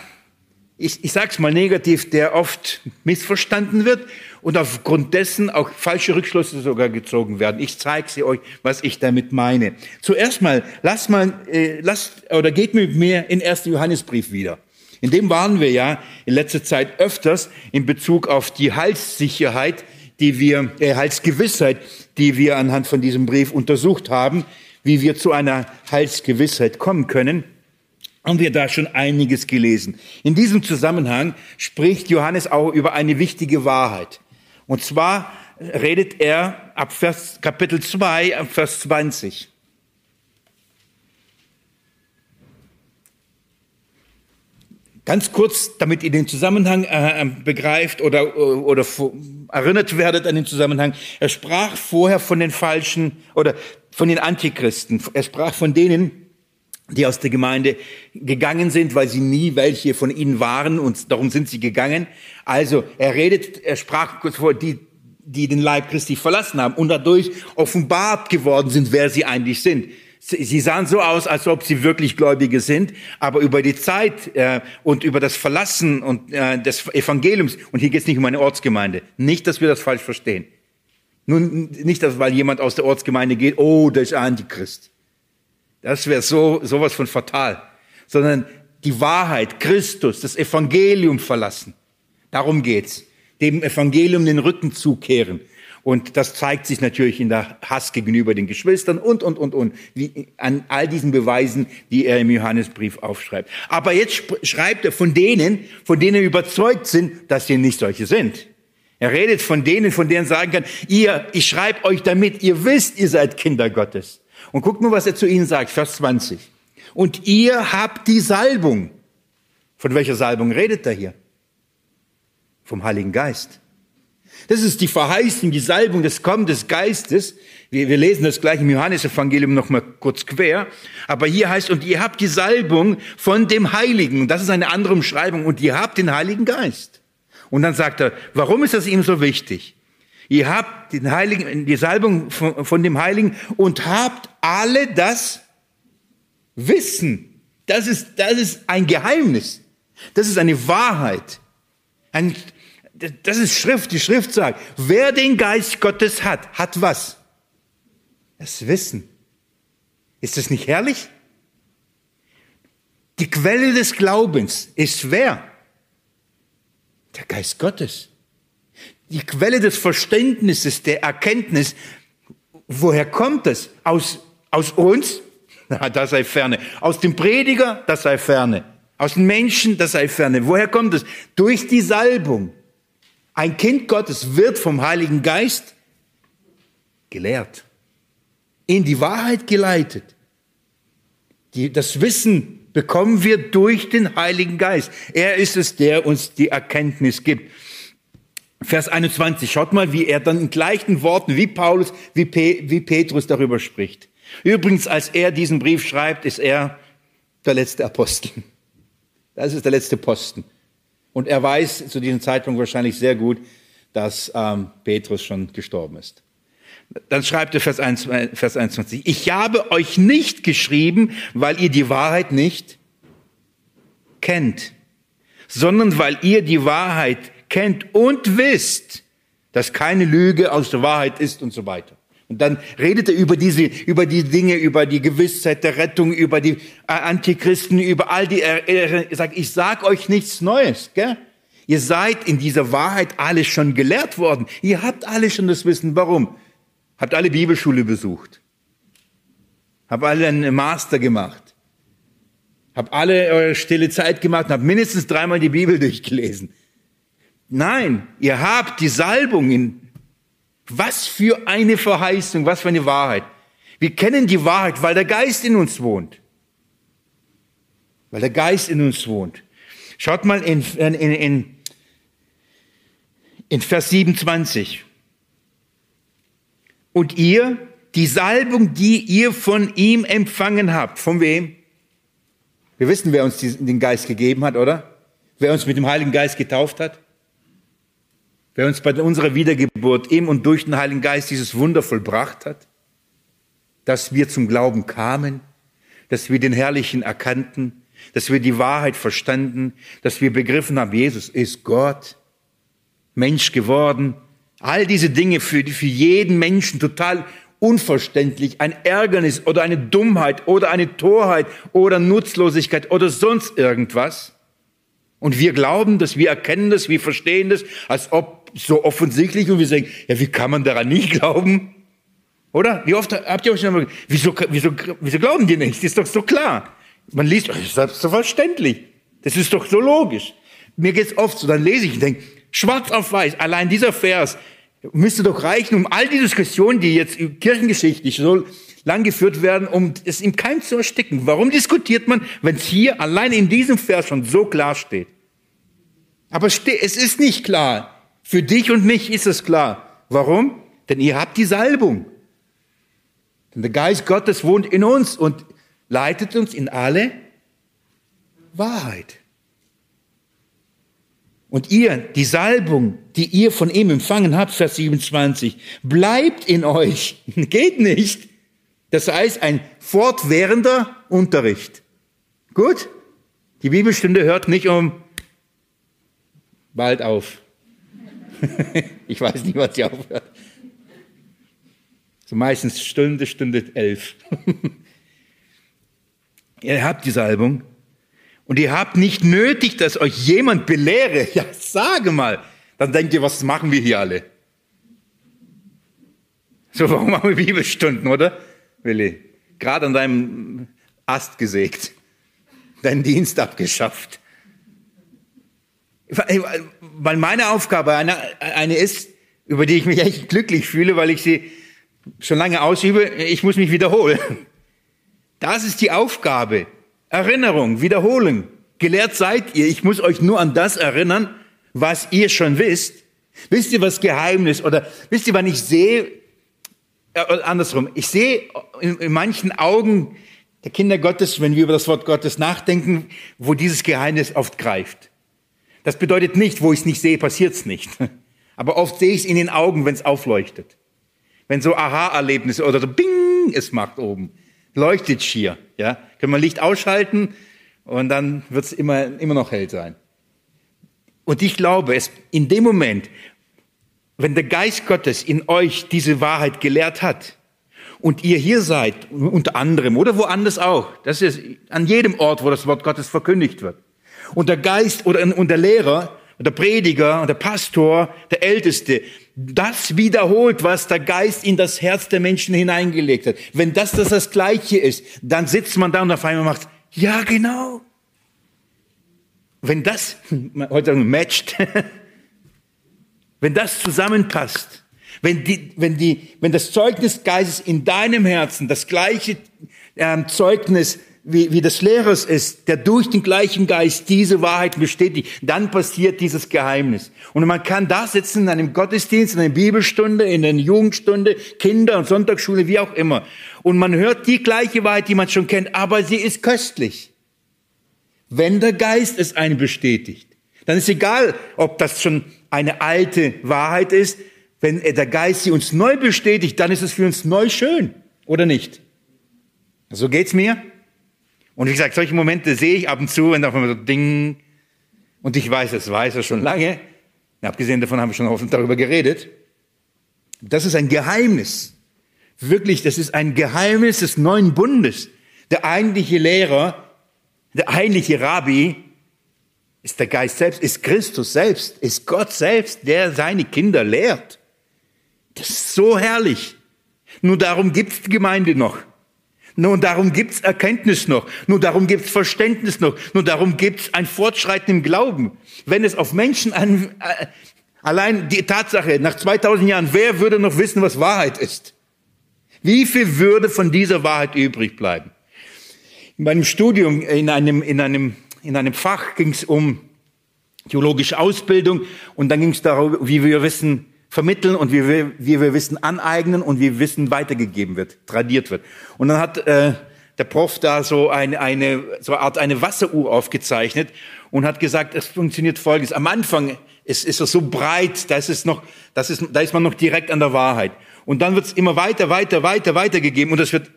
ich, ich sage es mal negativ, der oft missverstanden wird und aufgrund dessen auch falsche Rückschlüsse sogar gezogen werden. Ich zeige sie euch, was ich damit meine. Zuerst mal, lasst mal, äh, lasst oder geht mit mir in 1. Johannesbrief wieder. In dem waren wir ja in letzter Zeit öfters in Bezug auf die Heilssicherheit, die wir, äh, Heilsgewissheit, die wir anhand von diesem Brief untersucht haben, wie wir zu einer Heilsgewissheit kommen können haben wir da schon einiges gelesen. In diesem Zusammenhang spricht Johannes auch über eine wichtige Wahrheit. Und zwar redet er ab Vers, Kapitel 2, ab Vers 20. Ganz kurz, damit ihr den Zusammenhang äh, begreift oder, oder erinnert werdet an den Zusammenhang. Er sprach vorher von den falschen oder von den Antichristen. Er sprach von denen, die aus der Gemeinde gegangen sind, weil sie nie welche von ihnen waren und darum sind sie gegangen. Also er redet, er sprach kurz vor, die, die den Leib Christi verlassen haben und dadurch offenbart geworden sind, wer sie eigentlich sind. Sie sahen so aus, als ob sie wirklich Gläubige sind, aber über die Zeit äh, und über das Verlassen und äh, des Evangeliums, und hier geht es nicht um eine Ortsgemeinde, nicht, dass wir das falsch verstehen. Nun, nicht, dass weil jemand aus der Ortsgemeinde geht, oh, der ist Antichrist. Das wäre so sowas von fatal. Sondern die Wahrheit, Christus, das Evangelium verlassen. Darum geht's. Dem Evangelium den Rücken zukehren. Und das zeigt sich natürlich in der Hass gegenüber den Geschwistern und, und, und, und, wie an all diesen Beweisen, die er im Johannesbrief aufschreibt. Aber jetzt schreibt er von denen, von denen er überzeugt sind, dass sie nicht solche sind. Er redet von denen, von denen sagen kann, ihr, ich schreibe euch damit, ihr wisst, ihr seid Kinder Gottes. Und guckt mal, was er zu ihnen sagt, Vers 20. Und ihr habt die Salbung. Von welcher Salbung redet er hier? Vom Heiligen Geist. Das ist die Verheißung, die Salbung des Kommen des Geistes. Wir, wir lesen das gleich im Johannesevangelium noch mal kurz quer. Aber hier heißt, und ihr habt die Salbung von dem Heiligen. Das ist eine andere Umschreibung. Und ihr habt den Heiligen Geist. Und dann sagt er, warum ist das ihm so wichtig? Ihr habt den Heiligen, die Salbung von, von dem Heiligen und habt alle das Wissen. Das ist, das ist ein Geheimnis. Das ist eine Wahrheit. Ein, das ist Schrift. Die Schrift sagt, wer den Geist Gottes hat, hat was? Das Wissen. Ist das nicht herrlich? Die Quelle des Glaubens ist wer? Der Geist Gottes die Quelle des Verständnisses, der Erkenntnis, woher kommt es? Aus, aus uns? (laughs) Na, das sei ferne. Aus dem Prediger? Das sei ferne. Aus den Menschen? Das sei ferne. Woher kommt es? Durch die Salbung. Ein Kind Gottes wird vom Heiligen Geist gelehrt, in die Wahrheit geleitet. Die, das Wissen bekommen wir durch den Heiligen Geist. Er ist es, der uns die Erkenntnis gibt. Vers 21, schaut mal, wie er dann in gleichen Worten wie Paulus, wie, Pe wie Petrus darüber spricht. Übrigens, als er diesen Brief schreibt, ist er der letzte Apostel. Das ist der letzte Posten. Und er weiß zu diesem Zeitpunkt wahrscheinlich sehr gut, dass ähm, Petrus schon gestorben ist. Dann schreibt er Vers, 1, Vers 21, ich habe euch nicht geschrieben, weil ihr die Wahrheit nicht kennt, sondern weil ihr die Wahrheit kennt und wisst, dass keine Lüge aus der Wahrheit ist und so weiter. Und dann redet er über diese, über die Dinge, über die Gewissheit der Rettung, über die Antichristen, über all die, er sagt, ich sag euch nichts Neues, gell? Ihr seid in dieser Wahrheit alle schon gelehrt worden. Ihr habt alle schon das Wissen. Warum? Habt alle Bibelschule besucht. Habt alle einen Master gemacht. Habt alle eure stille Zeit gemacht und habt mindestens dreimal die Bibel (laughs) durchgelesen. Nein, ihr habt die Salbung in. Was für eine Verheißung, was für eine Wahrheit. Wir kennen die Wahrheit, weil der Geist in uns wohnt. Weil der Geist in uns wohnt. Schaut mal in, in, in, in Vers 27. Und ihr, die Salbung, die ihr von ihm empfangen habt. Von wem? Wir wissen, wer uns den Geist gegeben hat, oder? Wer uns mit dem Heiligen Geist getauft hat? Wer uns bei unserer Wiedergeburt im und durch den Heiligen Geist dieses Wunder vollbracht hat, dass wir zum Glauben kamen, dass wir den Herrlichen erkannten, dass wir die Wahrheit verstanden, dass wir begriffen haben, Jesus ist Gott, Mensch geworden. All diese Dinge für, für jeden Menschen total unverständlich, ein Ärgernis oder eine Dummheit oder eine Torheit oder Nutzlosigkeit oder sonst irgendwas. Und wir glauben das, wir erkennen das, wir verstehen das, als ob so offensichtlich und wir sagen, ja, wie kann man daran nicht glauben? Oder? Wie oft habt ihr euch schon mal, wieso, wieso, wieso glauben die nicht? Das ist doch so klar. Man liest, das ist selbstverständlich. Das ist doch so logisch. Mir geht's oft so, dann lese ich und denke, schwarz auf weiß, allein dieser Vers müsste doch reichen, um all die Diskussionen, die jetzt kirchengeschichtlich so lang geführt werden, um es im Keim zu ersticken. Warum diskutiert man, wenn es hier allein in diesem Vers schon so klar steht? Aber es ist nicht klar. Für dich und mich ist es klar. Warum? Denn ihr habt die Salbung. Denn der Geist Gottes wohnt in uns und leitet uns in alle Wahrheit. Und ihr, die Salbung, die ihr von ihm empfangen habt, Vers 27, bleibt in euch. (laughs) Geht nicht. Das heißt, ein fortwährender Unterricht. Gut? Die Bibelstunde hört nicht um bald auf. (laughs) ich weiß nicht, was sie aufhört. So meistens Stunde, Stunde elf. (laughs) ihr habt die Salbung und ihr habt nicht nötig, dass euch jemand belehre. (laughs) Ja, sage mal. Dann denkt ihr, was machen wir hier alle? So, warum machen wir Bibelstunden, oder? Willi? Gerade an deinem Ast gesägt. Deinen Dienst abgeschafft. Weil meine Aufgabe eine, eine ist, über die ich mich echt glücklich fühle, weil ich sie schon lange ausübe, ich muss mich wiederholen. Das ist die Aufgabe. Erinnerung, Wiederholen. Gelehrt seid ihr. Ich muss euch nur an das erinnern, was ihr schon wisst. Wisst ihr, was Geheimnis oder wisst ihr, wann ich sehe, äh, andersrum, ich sehe in, in manchen Augen der Kinder Gottes, wenn wir über das Wort Gottes nachdenken, wo dieses Geheimnis oft greift. Das bedeutet nicht, wo ich es nicht sehe, passiert es nicht. (laughs) Aber oft sehe ich es in den Augen, wenn es aufleuchtet. Wenn so Aha-Erlebnisse oder so Bing es macht oben. Leuchtet schier. Ja? Können wir Licht ausschalten und dann wird es immer, immer noch hell sein. Und ich glaube, es in dem Moment, wenn der Geist Gottes in euch diese Wahrheit gelehrt hat und ihr hier seid, unter anderem oder woanders auch, das ist an jedem Ort, wo das Wort Gottes verkündigt wird, und der Geist oder und der Lehrer, der Prediger, der Pastor, der Älteste, das wiederholt, was der Geist in das Herz der Menschen hineingelegt hat. Wenn das das, das Gleiche ist, dann sitzt man da und auf einmal macht, ja genau. Wenn das, (laughs) heute matcht, (laughs) wenn das zusammenpasst, wenn, die, wenn, die, wenn das Zeugnis Geistes in deinem Herzen das gleiche ähm, Zeugnis wie, wie des Lehrers ist, der durch den gleichen Geist diese Wahrheit bestätigt, dann passiert dieses Geheimnis. Und man kann da sitzen in einem Gottesdienst, in einer Bibelstunde, in einer Jugendstunde, Kinder- und Sonntagsschule, wie auch immer. Und man hört die gleiche Wahrheit, die man schon kennt, aber sie ist köstlich. Wenn der Geist es einen bestätigt, dann ist egal, ob das schon eine alte Wahrheit ist. Wenn der Geist sie uns neu bestätigt, dann ist es für uns neu schön, oder nicht? So geht's mir. Und wie gesagt, solche Momente sehe ich ab und zu, wenn auf einmal so Ding, und ich weiß, das weiß er schon lange. Abgesehen davon haben wir schon oft darüber geredet. Das ist ein Geheimnis. Wirklich, das ist ein Geheimnis des neuen Bundes. Der eigentliche Lehrer, der eigentliche Rabbi ist der Geist selbst, ist Christus selbst, ist Gott selbst, der seine Kinder lehrt. Das ist so herrlich. Nur darum gibt es die Gemeinde noch. Nur darum gibt's Erkenntnis noch. Nur darum gibt's Verständnis noch. Nur darum gibt's ein Fortschreiten im Glauben. Wenn es auf Menschen an, äh, allein die Tatsache, nach 2000 Jahren, wer würde noch wissen, was Wahrheit ist? Wie viel würde von dieser Wahrheit übrig bleiben? In meinem Studium, in einem, in einem, in einem Fach ging's um theologische Ausbildung und dann ging's darum, wie wir wissen, vermitteln und wie wir, wie wir Wissen aneignen und wie Wissen weitergegeben wird, tradiert wird. Und dann hat äh, der Prof da so eine, eine, so eine Art eine Wasseruhr aufgezeichnet und hat gesagt, es funktioniert folgendes. Am Anfang ist, ist es so breit, da ist es noch, das ist, da ist man noch direkt an der Wahrheit. Und dann wird es immer weiter, weiter, weiter, weitergegeben und das wird,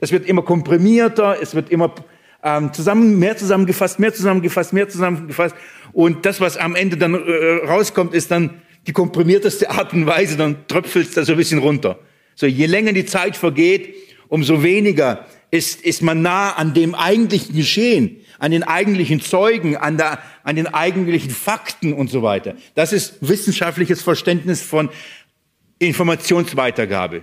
das wird immer komprimierter, es wird immer ähm, zusammen, mehr zusammengefasst, mehr zusammengefasst, mehr zusammengefasst. Und das, was am Ende dann äh, rauskommt, ist dann die komprimierteste Art und Weise, dann tröpfelt es da so ein bisschen runter. So, je länger die Zeit vergeht, umso weniger ist, ist man nah an dem eigentlichen Geschehen, an den eigentlichen Zeugen, an, der, an den eigentlichen Fakten und so weiter. Das ist wissenschaftliches Verständnis von Informationsweitergabe.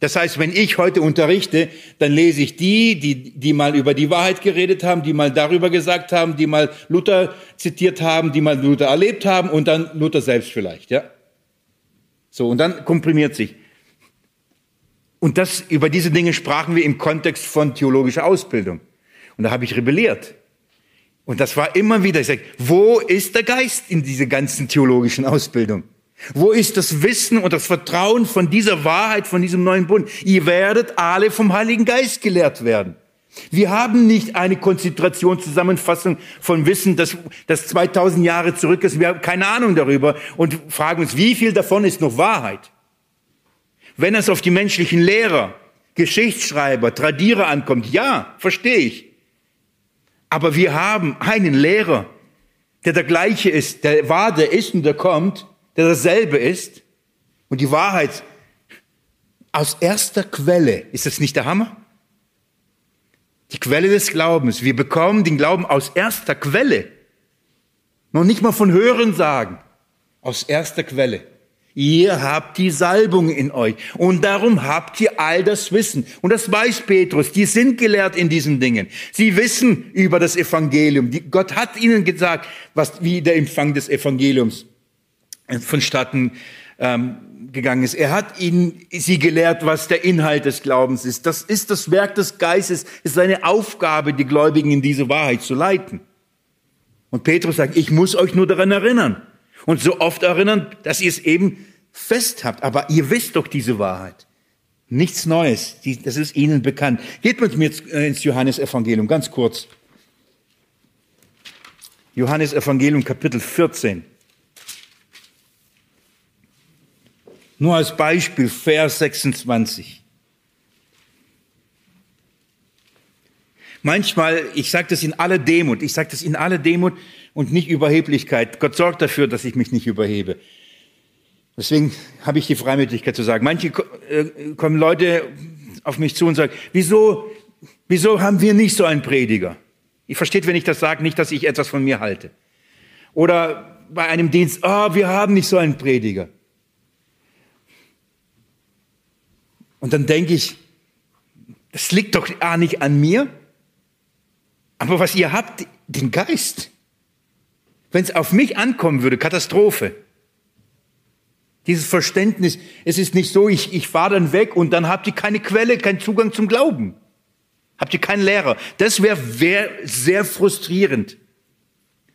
Das heißt, wenn ich heute unterrichte, dann lese ich die, die, die mal über die Wahrheit geredet haben, die mal darüber gesagt haben, die mal Luther zitiert haben, die mal Luther erlebt haben und dann Luther selbst vielleicht, ja. So, und dann komprimiert sich. Und das, über diese Dinge sprachen wir im Kontext von theologischer Ausbildung. Und da habe ich rebelliert. Und das war immer wieder, ich sage, wo ist der Geist in dieser ganzen theologischen Ausbildung? Wo ist das Wissen und das Vertrauen von dieser Wahrheit, von diesem neuen Bund? Ihr werdet alle vom Heiligen Geist gelehrt werden. Wir haben nicht eine Konzentration, Zusammenfassung von Wissen, das, das 2000 Jahre zurück ist. Wir haben keine Ahnung darüber und fragen uns, wie viel davon ist noch Wahrheit? Wenn es auf die menschlichen Lehrer, Geschichtsschreiber, Tradierer ankommt, ja, verstehe ich. Aber wir haben einen Lehrer, der der gleiche ist, der war, der ist und der kommt, der dasselbe ist und die Wahrheit aus erster Quelle. Ist das nicht der Hammer? Die Quelle des Glaubens. Wir bekommen den Glauben aus erster Quelle. Noch nicht mal von Hören sagen. Aus erster Quelle. Ihr habt die Salbung in euch und darum habt ihr all das Wissen. Und das weiß Petrus, die sind gelehrt in diesen Dingen. Sie wissen über das Evangelium. Gott hat ihnen gesagt, was, wie der Empfang des Evangeliums vonstatten ähm, gegangen ist. Er hat ihnen sie gelehrt, was der Inhalt des Glaubens ist. Das ist das Werk des Geistes, ist seine Aufgabe, die Gläubigen in diese Wahrheit zu leiten. Und Petrus sagt, ich muss euch nur daran erinnern. Und so oft erinnern, dass ihr es eben fest habt. Aber ihr wisst doch diese Wahrheit. Nichts Neues. Das ist ihnen bekannt. Geht mit mir äh, ins Johannesevangelium, ganz kurz. Johannesevangelium Kapitel 14. Nur als Beispiel, Vers 26. Manchmal, ich sage das in aller Demut, ich sage das in aller Demut und nicht Überheblichkeit. Gott sorgt dafür, dass ich mich nicht überhebe. Deswegen habe ich die Freimütigkeit zu sagen. Manche äh, kommen Leute auf mich zu und sagen, wieso, wieso haben wir nicht so einen Prediger? Ihr versteht, wenn ich das sage, nicht, dass ich etwas von mir halte. Oder bei einem Dienst, ah, oh, wir haben nicht so einen Prediger. Und dann denke ich, das liegt doch A nicht an mir, aber was ihr habt, den Geist. Wenn es auf mich ankommen würde, Katastrophe. Dieses Verständnis, es ist nicht so, ich, ich fahre dann weg und dann habt ihr keine Quelle, keinen Zugang zum Glauben. Habt ihr keinen Lehrer. Das wäre wär sehr frustrierend.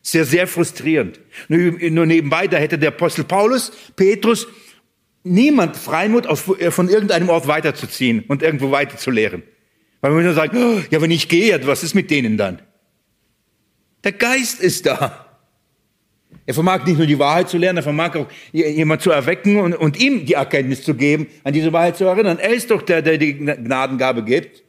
Sehr, sehr frustrierend. Nur, nur nebenbei, da hätte der Apostel Paulus, Petrus niemand Freimut aus, äh, von irgendeinem Ort weiterzuziehen und irgendwo weiterzulehren. Weil man nur sagt, oh, ja, wenn ich gehe, was ist mit denen dann? Der Geist ist da. Er vermag nicht nur die Wahrheit zu lernen, er vermag auch jemand zu erwecken und, und ihm die Erkenntnis zu geben, an diese Wahrheit zu erinnern. Er ist doch der, der die Gnadengabe gibt.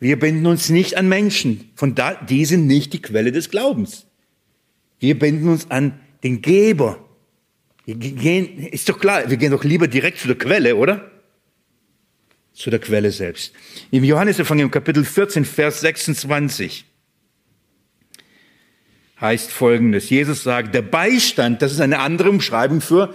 Wir binden uns nicht an Menschen. Von da, die sind nicht die Quelle des Glaubens. Wir binden uns an den Geber gehen, ist doch klar, wir gehen doch lieber direkt zu der Quelle, oder? Zu der Quelle selbst. Im Johannesevangelium Kapitel 14, Vers 26 heißt folgendes. Jesus sagt, der Beistand, das ist eine andere Umschreibung für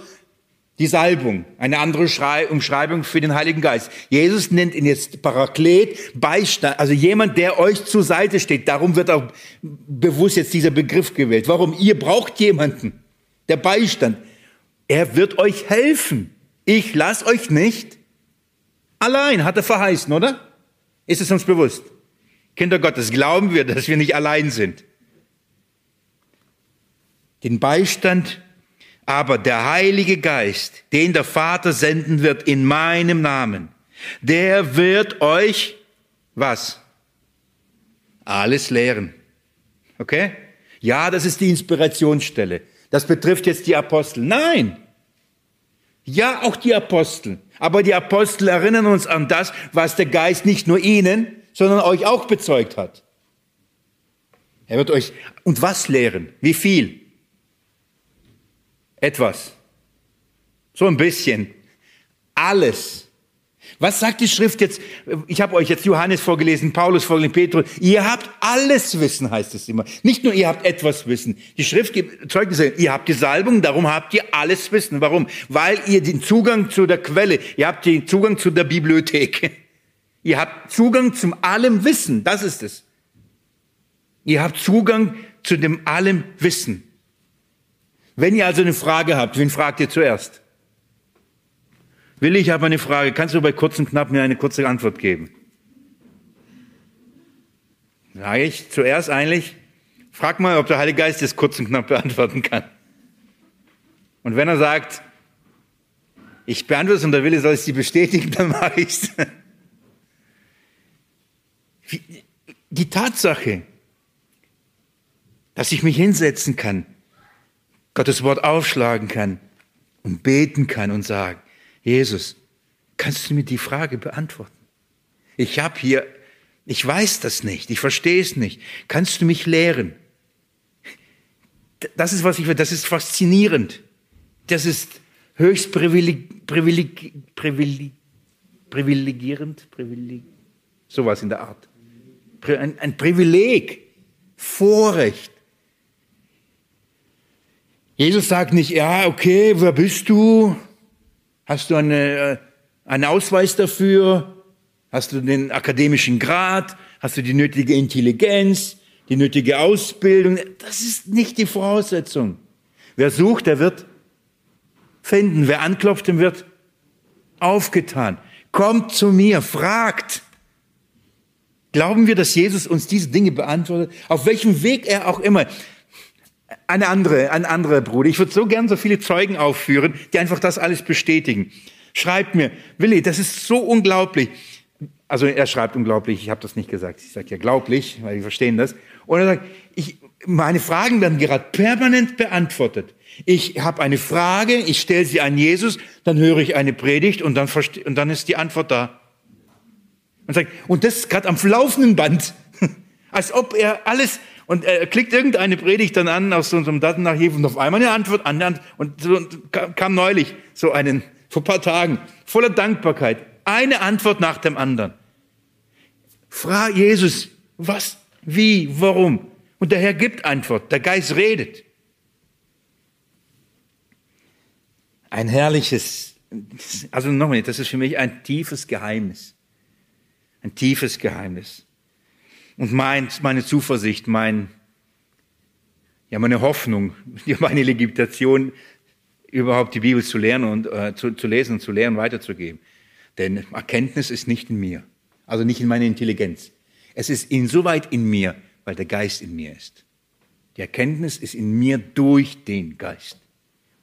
die Salbung, eine andere Umschreibung für den Heiligen Geist. Jesus nennt ihn jetzt Paraklet, Beistand, also jemand, der euch zur Seite steht. Darum wird auch bewusst jetzt dieser Begriff gewählt. Warum? Ihr braucht jemanden. Der Beistand. Er wird euch helfen. Ich lasse euch nicht allein, hat er verheißen, oder? Ist es uns bewusst? Kinder Gottes, glauben wir, dass wir nicht allein sind. Den Beistand, aber der Heilige Geist, den der Vater senden wird in meinem Namen, der wird euch was? Alles lehren. Okay? Ja, das ist die Inspirationsstelle. Das betrifft jetzt die Apostel. Nein. Ja, auch die Apostel. Aber die Apostel erinnern uns an das, was der Geist nicht nur ihnen, sondern euch auch bezeugt hat. Er wird euch, und was lehren? Wie viel? Etwas. So ein bisschen. Alles. Was sagt die Schrift jetzt? Ich habe euch jetzt Johannes vorgelesen, Paulus vorgelesen, Petrus. Ihr habt alles Wissen, heißt es immer. Nicht nur ihr habt etwas Wissen. Die Schrift gibt Zeugnisse. Ihr habt die Salbung, darum habt ihr alles Wissen. Warum? Weil ihr den Zugang zu der Quelle, ihr habt den Zugang zu der Bibliothek. (laughs) Ihr habt Zugang zum allem Wissen. Das ist es. Ihr habt Zugang zu dem allem Wissen. Wenn ihr also eine Frage habt, wen fragt ihr zuerst? Willi, ich habe eine Frage. Kannst du bei kurz knapp mir eine kurze Antwort geben? Sage ich zuerst eigentlich, frag mal, ob der Heilige Geist das kurz und knapp beantworten kann. Und wenn er sagt, ich beantworte es und der Wille soll es die bestätigen, (laughs) dann mache ich es. Die Tatsache, dass ich mich hinsetzen kann, Gottes Wort aufschlagen kann und beten kann und sagen, Jesus, kannst du mir die Frage beantworten? Ich habe hier, ich weiß das nicht, ich verstehe es nicht. Kannst du mich lehren? Das ist was ich, das ist faszinierend. Das ist höchst privileg, privileg, privileg, privilegierend, privileg, sowas in der Art. Ein, ein Privileg, Vorrecht. Jesus sagt nicht, ja, okay, wer bist du? Hast du eine, äh, einen Ausweis dafür? Hast du den akademischen Grad? Hast du die nötige Intelligenz? Die nötige Ausbildung? Das ist nicht die Voraussetzung. Wer sucht, der wird finden. Wer anklopft, dem wird aufgetan. Kommt zu mir, fragt. Glauben wir, dass Jesus uns diese Dinge beantwortet? Auf welchem Weg er auch immer. Eine andere, ein anderer Bruder. Ich würde so gern so viele Zeugen aufführen, die einfach das alles bestätigen. Schreibt mir, Willi, das ist so unglaublich. Also er schreibt unglaublich, ich habe das nicht gesagt. Ich sage ja glaublich, weil die verstehen das. Und er sagt, ich, meine Fragen werden gerade permanent beantwortet. Ich habe eine Frage, ich stelle sie an Jesus, dann höre ich eine Predigt und dann, und dann ist die Antwort da. Und, sagt, und das gerade am laufenden Band. (laughs) Als ob er alles und er klickt irgendeine Predigt dann an aus so einem Datenarchiv und auf einmal eine Antwort an. Und so kam neulich so einen, vor ein paar Tagen, voller Dankbarkeit. Eine Antwort nach dem anderen. Frag Jesus, was, wie, warum? Und der Herr gibt Antwort. Der Geist redet. Ein herrliches, also nochmal, das ist für mich ein tiefes Geheimnis. Ein tiefes Geheimnis und mein, meine Zuversicht, mein, ja, meine Hoffnung, (laughs) meine Legitimation, überhaupt die Bibel zu lernen und äh, zu, zu lesen und zu lernen, weiterzugeben. Denn Erkenntnis ist nicht in mir, also nicht in meiner Intelligenz. Es ist insoweit in mir, weil der Geist in mir ist. Die Erkenntnis ist in mir durch den Geist.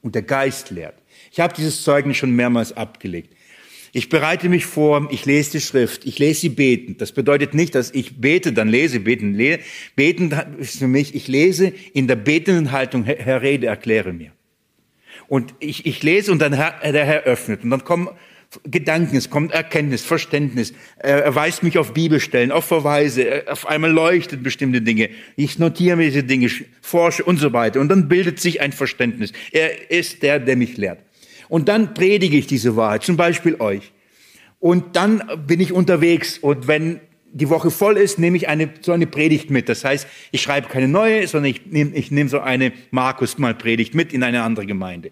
Und der Geist lehrt. Ich habe dieses Zeugnis schon mehrmals abgelegt. Ich bereite mich vor, ich lese die Schrift, ich lese sie beten. Das bedeutet nicht, dass ich bete, dann lese, beten. Le beten ist für mich, ich lese in der betenden Haltung, Herr, rede, erkläre mir. Und ich, ich lese und dann Herr, der Herr öffnet. Und dann kommen Gedanken, es kommt Erkenntnis, Verständnis. Er weist mich auf Bibelstellen, auf Verweise. Auf einmal leuchtet bestimmte Dinge. Ich notiere mir diese Dinge, forsche und so weiter. Und dann bildet sich ein Verständnis. Er ist der, der mich lehrt. Und dann predige ich diese Wahrheit, zum Beispiel euch. Und dann bin ich unterwegs und wenn die Woche voll ist, nehme ich eine, so eine Predigt mit. Das heißt, ich schreibe keine neue, sondern ich nehme, ich nehme so eine Markus mal Predigt mit in eine andere Gemeinde.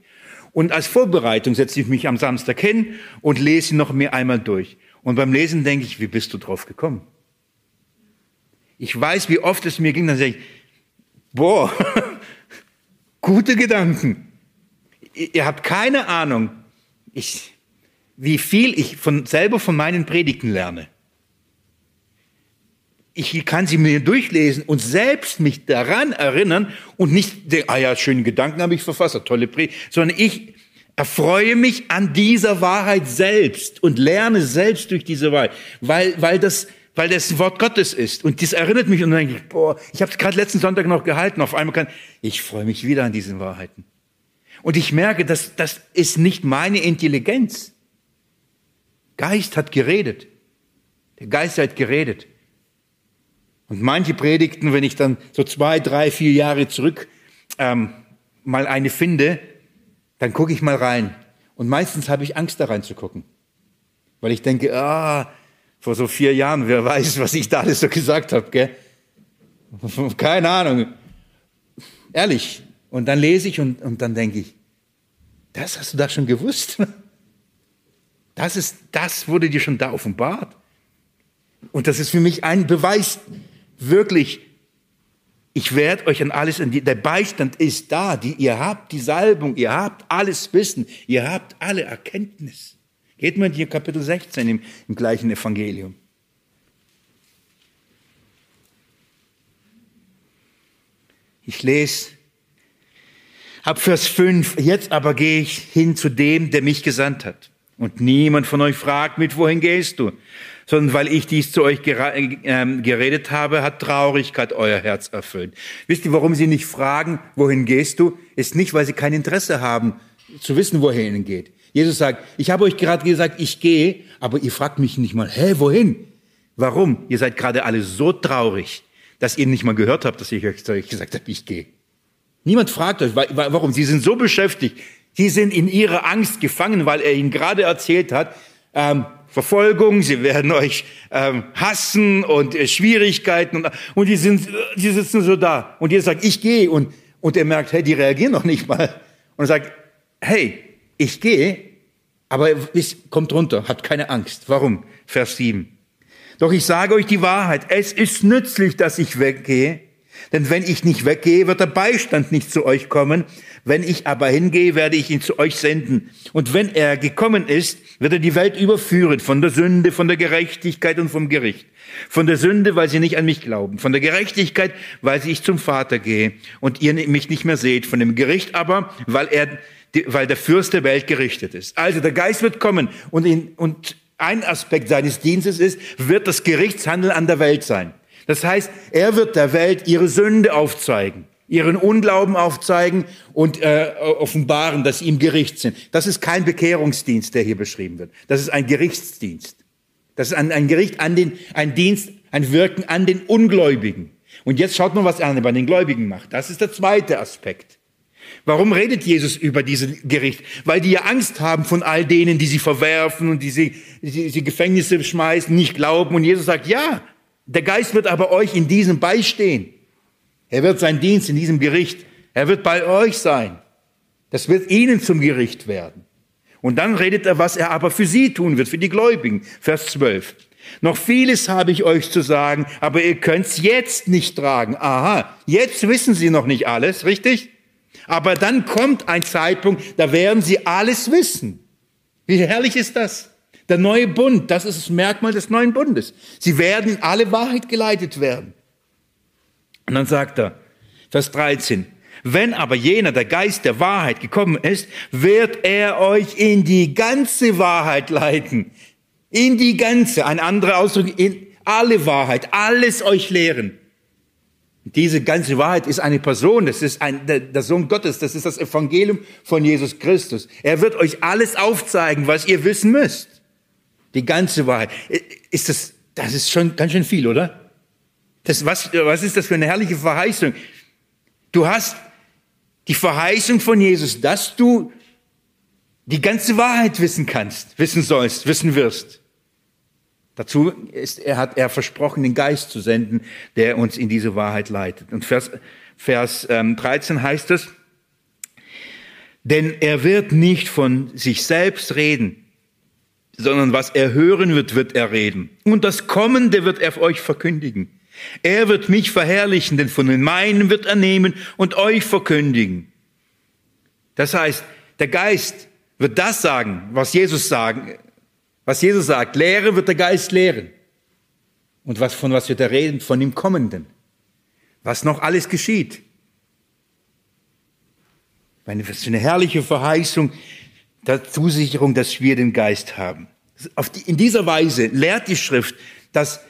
Und als Vorbereitung setze ich mich am Samstag hin und lese noch mehr einmal durch. Und beim Lesen denke ich, wie bist du drauf gekommen? Ich weiß, wie oft es mir ging, dann sage ich, boah, (laughs) gute Gedanken ihr habt keine Ahnung, ich, wie viel ich von, selber von meinen Predigten lerne. Ich kann sie mir durchlesen und selbst mich daran erinnern und nicht denken, ah ja, schöne Gedanken habe ich verfasst, tolle Predigt, sondern ich erfreue mich an dieser Wahrheit selbst und lerne selbst durch diese Wahrheit, weil, weil das, weil das Wort Gottes ist. Und das erinnert mich und dann denke ich, boah, ich habe es gerade letzten Sonntag noch gehalten, auf einmal kann, ich freue mich wieder an diesen Wahrheiten. Und ich merke, dass das ist nicht meine Intelligenz. Geist hat geredet. Der Geist hat geredet. Und manche Predigten, wenn ich dann so zwei, drei, vier Jahre zurück ähm, mal eine finde, dann gucke ich mal rein. Und meistens habe ich Angst, da reinzugucken. Weil ich denke, ah, vor so vier Jahren, wer weiß, was ich da alles so gesagt habe, gell? (laughs) Keine Ahnung. Ehrlich. Und dann lese ich und, und dann denke ich, das hast du da schon gewusst? (laughs) Das ist, das wurde dir schon da offenbart. Und das ist für mich ein Beweis, wirklich, ich werde euch an alles, der Beistand ist da, die, ihr habt die Salbung, ihr habt alles Wissen, ihr habt alle Erkenntnis. Geht mal die Kapitel 16 im, im gleichen Evangelium. Ich lese ab Vers 5, jetzt aber gehe ich hin zu dem, der mich gesandt hat. Und niemand von euch fragt mit, wohin gehst du? Sondern weil ich dies zu euch ähm, geredet habe, hat Traurigkeit euer Herz erfüllt. Wisst ihr, warum sie nicht fragen, wohin gehst du? Ist nicht, weil sie kein Interesse haben, zu wissen, wohin es geht. Jesus sagt, ich habe euch gerade gesagt, ich gehe, aber ihr fragt mich nicht mal, hä, wohin? Warum? Ihr seid gerade alle so traurig, dass ihr nicht mal gehört habt, dass ich euch gesagt habe, ich gehe. Niemand fragt euch, warum. Sie sind so beschäftigt. Sie sind in ihrer Angst gefangen, weil er ihnen gerade erzählt hat, ähm, Verfolgung, sie werden euch ähm, hassen und äh, Schwierigkeiten und, und die sind, die sitzen so da und ihr sagt, ich gehe und und er merkt, hey, die reagieren noch nicht mal und er sagt, hey, ich gehe, aber es kommt runter, habt keine Angst. Warum? Vers 7. Doch ich sage euch die Wahrheit, es ist nützlich, dass ich weggehe, denn wenn ich nicht weggehe, wird der Beistand nicht zu euch kommen. Wenn ich aber hingehe, werde ich ihn zu euch senden. Und wenn er gekommen ist, wird er die Welt überführen von der Sünde, von der Gerechtigkeit und vom Gericht. Von der Sünde, weil sie nicht an mich glauben. Von der Gerechtigkeit, weil ich zum Vater gehe und ihr mich nicht mehr seht. Von dem Gericht aber, weil er, weil der Fürst der Welt gerichtet ist. Also der Geist wird kommen und, ihn, und ein Aspekt seines Dienstes ist, wird das Gerichtshandeln an der Welt sein. Das heißt, er wird der Welt ihre Sünde aufzeigen, ihren Unglauben aufzeigen und äh, offenbaren, dass sie im Gericht sind. Das ist kein Bekehrungsdienst, der hier beschrieben wird. Das ist ein Gerichtsdienst. Das ist ein, ein Gericht an den, ein Dienst, ein Wirken an den Ungläubigen. Und jetzt schaut mal, was er bei den Gläubigen macht. Das ist der zweite Aspekt. Warum redet Jesus über diesen Gericht? Weil die ja Angst haben von all denen, die sie verwerfen und die sie, die sie Gefängnisse schmeißen, nicht glauben. Und Jesus sagt, ja, der Geist wird aber euch in diesem beistehen. Er wird sein Dienst in diesem Gericht. Er wird bei euch sein. Das wird ihnen zum Gericht werden. Und dann redet er, was er aber für sie tun wird, für die Gläubigen. Vers 12. Noch vieles habe ich euch zu sagen, aber ihr könnt's jetzt nicht tragen. Aha, jetzt wissen sie noch nicht alles, richtig? Aber dann kommt ein Zeitpunkt, da werden sie alles wissen. Wie herrlich ist das? Der neue Bund, das ist das Merkmal des neuen Bundes. Sie werden alle Wahrheit geleitet werden. Und dann sagt er, Vers 13, wenn aber jener, der Geist der Wahrheit gekommen ist, wird er euch in die ganze Wahrheit leiten. In die ganze, ein anderer Ausdruck, in alle Wahrheit, alles euch lehren. Diese ganze Wahrheit ist eine Person, das ist ein, der, der Sohn Gottes, das ist das Evangelium von Jesus Christus. Er wird euch alles aufzeigen, was ihr wissen müsst. Die ganze Wahrheit. Ist das, das ist schon ganz schön viel, oder? Das, was, was ist das für eine herrliche Verheißung? Du hast die Verheißung von Jesus, dass du die ganze Wahrheit wissen kannst, wissen sollst, wissen wirst. Dazu ist, er hat er versprochen, den Geist zu senden, der uns in diese Wahrheit leitet. Und Vers, Vers ähm, 13 heißt es, denn er wird nicht von sich selbst reden, sondern was er hören wird, wird er reden. Und das Kommende wird er euch verkündigen. Er wird mich verherrlichen, denn von den meinen wird er nehmen und euch verkündigen. Das heißt, der Geist wird das sagen, was Jesus sagen, was Jesus sagt. Lehre wird der Geist lehren. Und was, von was wird er reden? Von dem Kommenden. Was noch alles geschieht. Eine, was für eine herrliche Verheißung, der Zusicherung, dass wir den Geist haben. Die, in dieser Weise lehrt die Schrift, dass,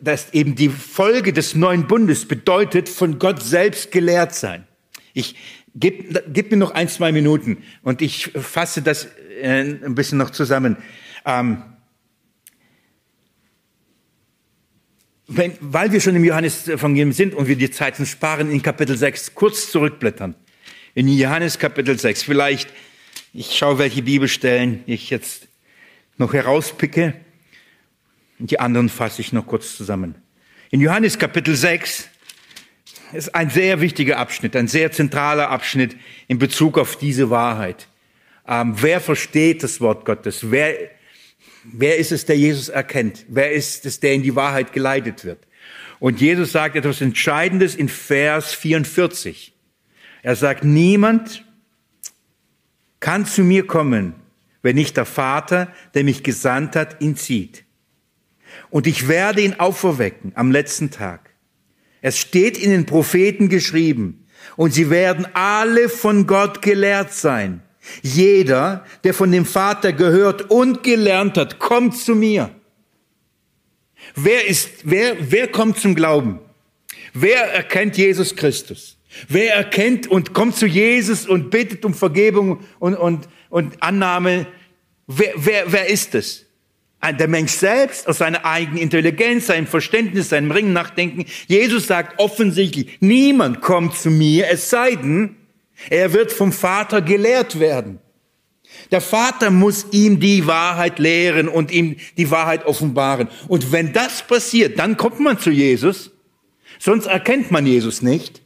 dass eben die Folge des neuen Bundes bedeutet, von Gott selbst gelehrt sein. Ich gib, gib mir noch ein, zwei Minuten und ich fasse das äh, ein bisschen noch zusammen. Ähm, wenn, weil wir schon im Johannes-Evangelium sind und wir die Zeit zum Sparen in Kapitel 6 kurz zurückblättern. In Johannes Kapitel 6. Vielleicht, ich schaue, welche Bibelstellen ich jetzt noch herauspicke. Und die anderen fasse ich noch kurz zusammen. In Johannes Kapitel 6 ist ein sehr wichtiger Abschnitt, ein sehr zentraler Abschnitt in Bezug auf diese Wahrheit. Ähm, wer versteht das Wort Gottes? Wer, wer ist es, der Jesus erkennt? Wer ist es, der in die Wahrheit geleitet wird? Und Jesus sagt etwas Entscheidendes in Vers 44. Er sagt, niemand kann zu mir kommen, wenn nicht der Vater, der mich gesandt hat, ihn zieht. Und ich werde ihn auferwecken am letzten Tag. Es steht in den Propheten geschrieben, und sie werden alle von Gott gelehrt sein. Jeder, der von dem Vater gehört und gelernt hat, kommt zu mir. Wer ist, wer, wer kommt zum Glauben? Wer erkennt Jesus Christus? Wer erkennt und kommt zu Jesus und bittet um Vergebung und, und, und Annahme? Wer, wer, wer ist es? Der Mensch selbst aus seiner eigenen Intelligenz, seinem Verständnis, seinem Ringen nachdenken. Jesus sagt offensichtlich, niemand kommt zu mir, es sei denn, er wird vom Vater gelehrt werden. Der Vater muss ihm die Wahrheit lehren und ihm die Wahrheit offenbaren. Und wenn das passiert, dann kommt man zu Jesus. Sonst erkennt man Jesus nicht.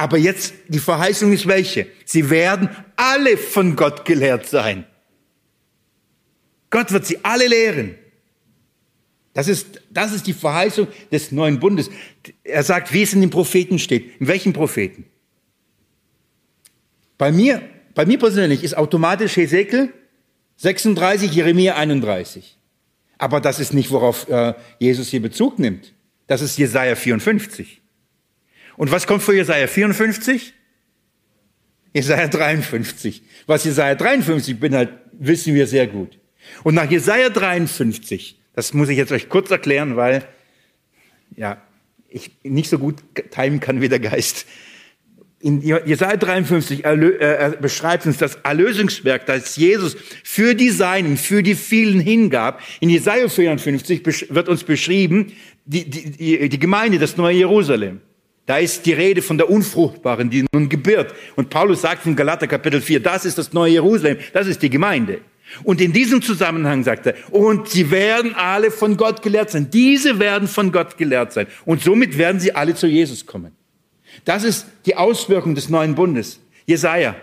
Aber jetzt, die Verheißung ist welche? Sie werden alle von Gott gelehrt sein. Gott wird sie alle lehren. Das ist, das ist die Verheißung des neuen Bundes. Er sagt, wie es in den Propheten steht. In welchen Propheten? Bei mir, bei mir persönlich ist automatisch Hesekiel 36, Jeremia 31. Aber das ist nicht, worauf äh, Jesus hier Bezug nimmt. Das ist Jesaja 54. Und was kommt für Jesaja 54? Jesaja 53. Was Jesaja 53 beinhaltet, wissen wir sehr gut. Und nach Jesaja 53, das muss ich jetzt euch kurz erklären, weil, ja, ich nicht so gut timen kann wie der Geist in Jesaja 53 äh, beschreibt uns das Erlösungswerk, das Jesus für die Seinen, für die vielen hingab. In Jesaja 54 wird uns beschrieben, die, die, die Gemeinde, das neue Jerusalem. Da ist die Rede von der Unfruchtbaren, die nun gebiert. Und Paulus sagt in Galater Kapitel 4, das ist das neue Jerusalem, das ist die Gemeinde. Und in diesem Zusammenhang sagt er, und sie werden alle von Gott gelehrt sein. Diese werden von Gott gelehrt sein. Und somit werden sie alle zu Jesus kommen. Das ist die Auswirkung des neuen Bundes. Jesaja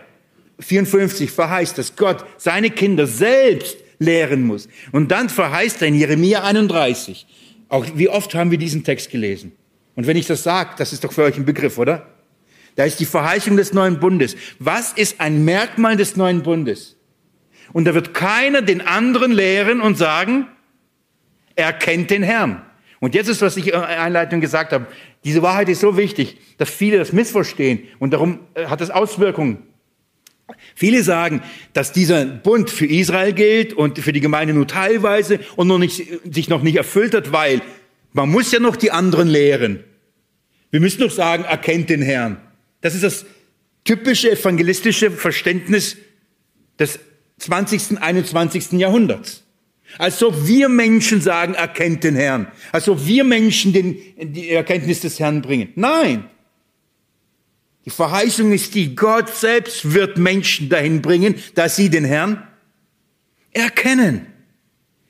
54 verheißt, dass Gott seine Kinder selbst lehren muss. Und dann verheißt er in Jeremia 31. Auch wie oft haben wir diesen Text gelesen? Und wenn ich das sage, das ist doch für euch ein Begriff, oder? Da ist die Verheißung des neuen Bundes. Was ist ein Merkmal des neuen Bundes? Und da wird keiner den anderen lehren und sagen, er kennt den Herrn. Und jetzt ist, was ich in der Einleitung gesagt habe, diese Wahrheit ist so wichtig, dass viele das missverstehen und darum äh, hat es Auswirkungen. Viele sagen, dass dieser Bund für Israel gilt und für die Gemeinde nur teilweise und noch nicht, sich noch nicht erfüllt hat, weil man muss ja noch die anderen lehren. Wir müssen doch sagen, erkennt den Herrn. Das ist das typische evangelistische Verständnis des 20., 21. Jahrhunderts. Als ob wir Menschen sagen, erkennt den Herrn. Als ob wir Menschen den, die Erkenntnis des Herrn bringen. Nein. Die Verheißung ist die, Gott selbst wird Menschen dahin bringen, dass sie den Herrn erkennen.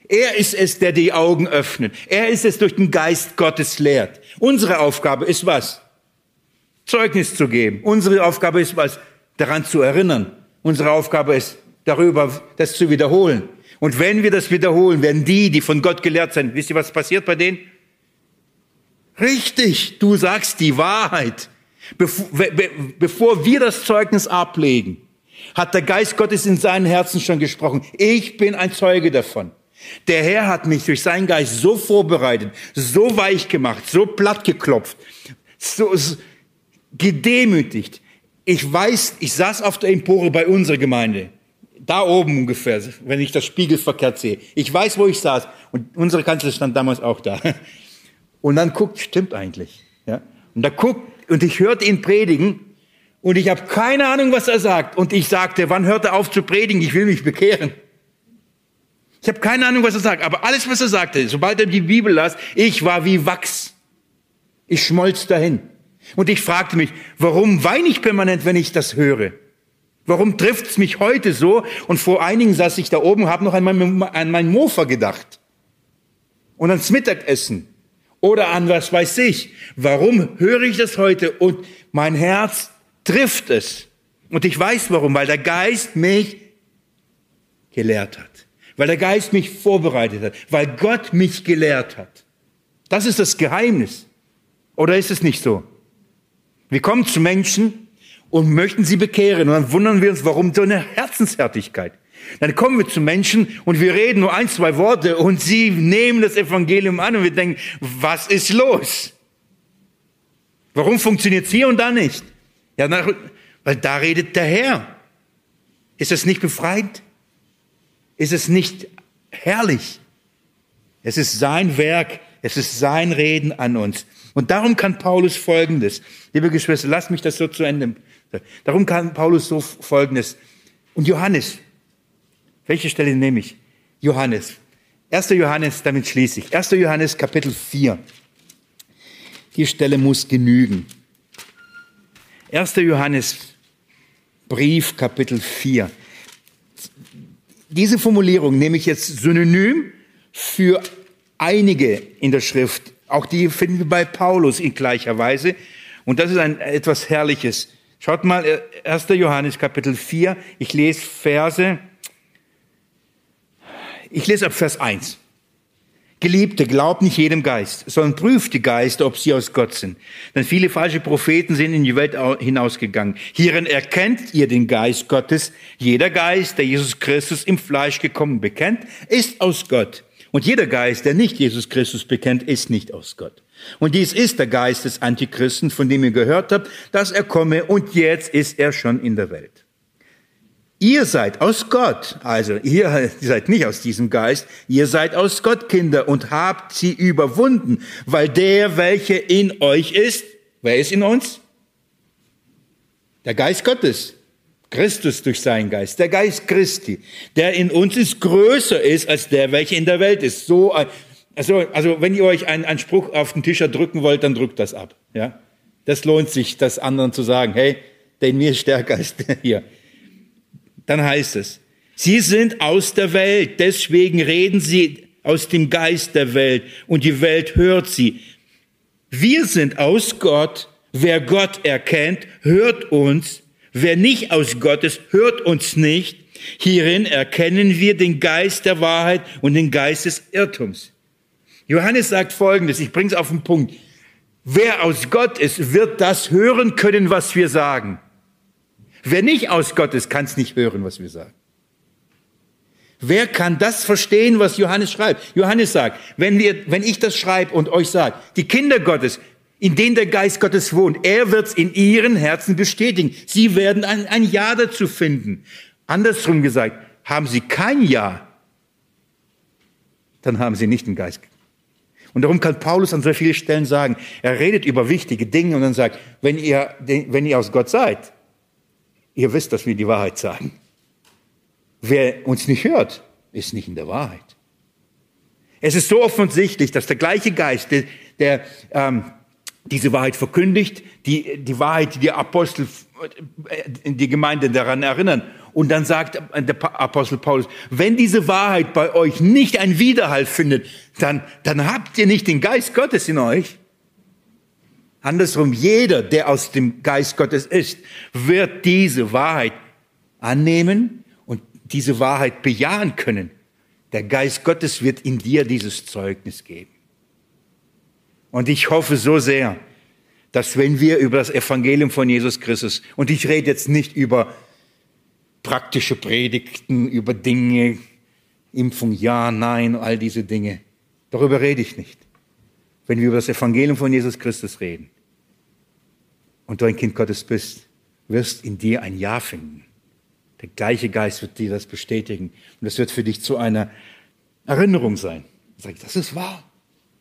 Er ist es, der die Augen öffnet. Er ist es, durch den Geist Gottes lehrt. Unsere Aufgabe ist was? Zeugnis zu geben. Unsere Aufgabe ist was? Daran zu erinnern. Unsere Aufgabe ist, darüber das zu wiederholen. Und wenn wir das wiederholen, werden die, die von Gott gelehrt sind, wisst ihr, was passiert bei denen? Richtig, du sagst die Wahrheit. Bevor, wir das Zeugnis ablegen, hat der Geist Gottes in seinen Herzen schon gesprochen. Ich bin ein Zeuge davon. Der Herr hat mich durch seinen Geist so vorbereitet, so weich gemacht, so platt geklopft, so, so gedemütigt. Ich weiß, ich saß auf der Empore bei unserer Gemeinde da oben ungefähr, wenn ich das Spiegel verkehrt sehe. Ich weiß, wo ich saß. Und unsere Kanzler stand damals auch da. Und dann guckt, stimmt eigentlich. Ja? Und da guckt, und ich hörte ihn predigen, und ich habe keine Ahnung, was er sagt. Und ich sagte, wann hört er auf zu predigen? Ich will mich bekehren. Ich habe keine Ahnung, was er sagt, aber alles, was er sagte, sobald er die Bibel las, ich war wie Wachs. Ich schmolz dahin. Und ich fragte mich, warum weine ich permanent, wenn ich das höre? Warum trifft's mich heute so? Und vor einigen saß ich da oben habe noch an mein, an mein Mofa gedacht. Und ans Mittagessen. Oder an was weiß ich. Warum höre ich das heute? Und mein Herz trifft es. Und ich weiß warum, weil der Geist mich gelehrt hat. Weil der Geist mich vorbereitet hat. Weil Gott mich gelehrt hat. Das ist das Geheimnis. Oder ist es nicht so? Wir kommen zu Menschen und möchten sie bekehren. Und dann wundern wir uns, warum so eine Herzenshärtigkeit. Dann kommen wir zu Menschen und wir reden nur ein, zwei Worte und sie nehmen das Evangelium an und wir denken, was ist los? Warum funktioniert es hier und da nicht? Ja, nach, weil da redet der Herr. Ist es nicht befreiend? Ist es nicht herrlich? Es ist sein Werk, es ist sein Reden an uns. Und darum kann Paulus Folgendes, liebe Geschwister, lasst mich das so zu Ende. Darum kann Paulus so Folgendes. Und Johannes, welche Stelle nehme ich? Johannes. 1. Johannes, damit schließe ich. 1. Johannes Kapitel 4. Die Stelle muss genügen. 1. Johannes Brief Kapitel 4. Diese Formulierung nehme ich jetzt synonym für einige in der Schrift auch die finden wir bei Paulus in gleicher Weise. Und das ist ein etwas Herrliches. Schaut mal, 1. Johannes Kapitel 4. Ich lese Verse. Ich lese ab Vers 1. Geliebte, glaubt nicht jedem Geist, sondern prüft die Geister, ob sie aus Gott sind. Denn viele falsche Propheten sind in die Welt hinausgegangen. Hierin erkennt ihr den Geist Gottes. Jeder Geist, der Jesus Christus im Fleisch gekommen bekennt, ist aus Gott. Und jeder Geist, der nicht Jesus Christus bekennt, ist nicht aus Gott. Und dies ist der Geist des Antichristen, von dem ihr gehört habt, dass er komme und jetzt ist er schon in der Welt. Ihr seid aus Gott, also ihr (laughs) seid nicht aus diesem Geist, ihr seid aus Gott Kinder und habt sie überwunden, weil der, welcher in euch ist, wer ist in uns? Der Geist Gottes. Christus durch seinen Geist, der Geist Christi, der in uns ist, größer ist als der, welcher in der Welt ist. So, also, also wenn ihr euch einen, einen Spruch auf den Tisch drücken wollt, dann drückt das ab. Ja, das lohnt sich, das anderen zu sagen. Hey, der in mir ist stärker als der hier. Dann heißt es: Sie sind aus der Welt, deswegen reden sie aus dem Geist der Welt und die Welt hört sie. Wir sind aus Gott. Wer Gott erkennt, hört uns Wer nicht aus Gott ist, hört uns nicht. Hierin erkennen wir den Geist der Wahrheit und den Geist des Irrtums. Johannes sagt Folgendes, ich bringe es auf den Punkt. Wer aus Gott ist, wird das hören können, was wir sagen. Wer nicht aus Gott ist, kann es nicht hören, was wir sagen. Wer kann das verstehen, was Johannes schreibt? Johannes sagt, wenn, wir, wenn ich das schreibe und euch sage, die Kinder Gottes in denen der Geist Gottes wohnt. Er wird es in ihren Herzen bestätigen. Sie werden ein, ein Ja dazu finden. Andersrum gesagt, haben sie kein Ja, dann haben sie nicht den Geist. Und darum kann Paulus an so vielen Stellen sagen, er redet über wichtige Dinge und dann sagt, wenn ihr, wenn ihr aus Gott seid, ihr wisst, dass wir die Wahrheit sagen. Wer uns nicht hört, ist nicht in der Wahrheit. Es ist so offensichtlich, dass der gleiche Geist, der, der ähm, diese Wahrheit verkündigt, die, die Wahrheit, die die Apostel äh, die Gemeinde daran erinnern. Und dann sagt der Apostel Paulus, wenn diese Wahrheit bei euch nicht einen Widerhall findet, dann, dann habt ihr nicht den Geist Gottes in euch. Andersrum, jeder, der aus dem Geist Gottes ist, wird diese Wahrheit annehmen und diese Wahrheit bejahen können. Der Geist Gottes wird in dir dieses Zeugnis geben. Und ich hoffe so sehr, dass wenn wir über das Evangelium von Jesus Christus, und ich rede jetzt nicht über praktische Predigten, über Dinge, Impfung, ja, nein, all diese Dinge. Darüber rede ich nicht. Wenn wir über das Evangelium von Jesus Christus reden und du ein Kind Gottes bist, wirst in dir ein Ja finden. Der gleiche Geist wird dir das bestätigen. Und das wird für dich zu einer Erinnerung sein. Sag ich, das ist wahr.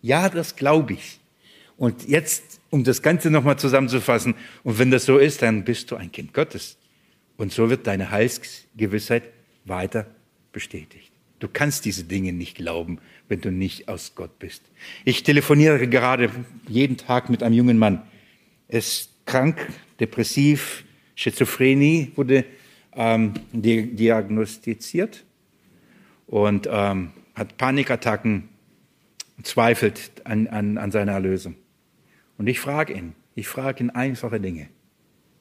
Ja, das glaube ich. Und jetzt, um das Ganze nochmal zusammenzufassen, und wenn das so ist, dann bist du ein Kind Gottes. Und so wird deine Heilsgewissheit weiter bestätigt. Du kannst diese Dinge nicht glauben, wenn du nicht aus Gott bist. Ich telefoniere gerade jeden Tag mit einem jungen Mann. Er ist krank, depressiv, Schizophrenie wurde ähm, diagnostiziert und ähm, hat Panikattacken, zweifelt an, an, an seiner Erlösung. Und ich frage ihn, ich frage ihn einfache Dinge.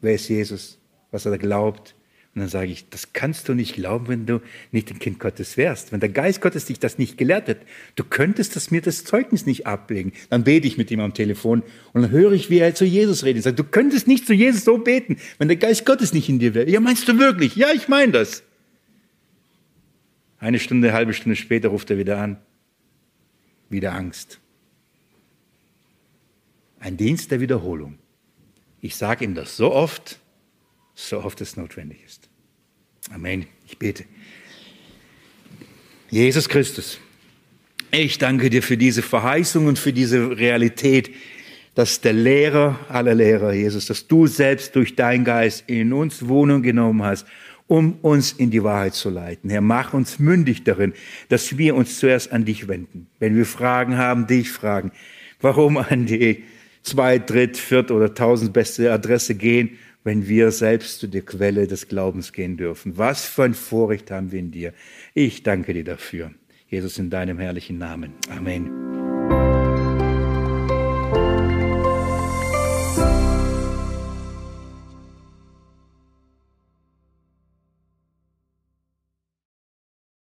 Wer ist Jesus? Was er glaubt? Und dann sage ich, das kannst du nicht glauben, wenn du nicht ein Kind Gottes wärst. Wenn der Geist Gottes dich das nicht gelehrt hat, du könntest das mir das Zeugnis nicht ablegen. Dann bete ich mit ihm am Telefon und dann höre ich, wie er zu Jesus redet. Ich sage, du könntest nicht zu Jesus so beten, wenn der Geist Gottes nicht in dir wäre. Ja, meinst du wirklich? Ja, ich meine das. Eine Stunde, eine halbe Stunde später ruft er wieder an. Wieder Angst. Ein Dienst der Wiederholung. Ich sage ihm das so oft, so oft es notwendig ist. Amen. Ich bete. Jesus Christus, ich danke dir für diese Verheißung und für diese Realität, dass der Lehrer aller Lehrer, Jesus, dass du selbst durch dein Geist in uns Wohnung genommen hast, um uns in die Wahrheit zu leiten. Herr, mach uns mündig darin, dass wir uns zuerst an dich wenden. Wenn wir Fragen haben, dich fragen. Warum an die zwei, dritt, viert oder tausend beste Adresse gehen, wenn wir selbst zu der Quelle des Glaubens gehen dürfen. Was für ein Vorrecht haben wir in dir. Ich danke dir dafür. Jesus, in deinem herrlichen Namen. Amen.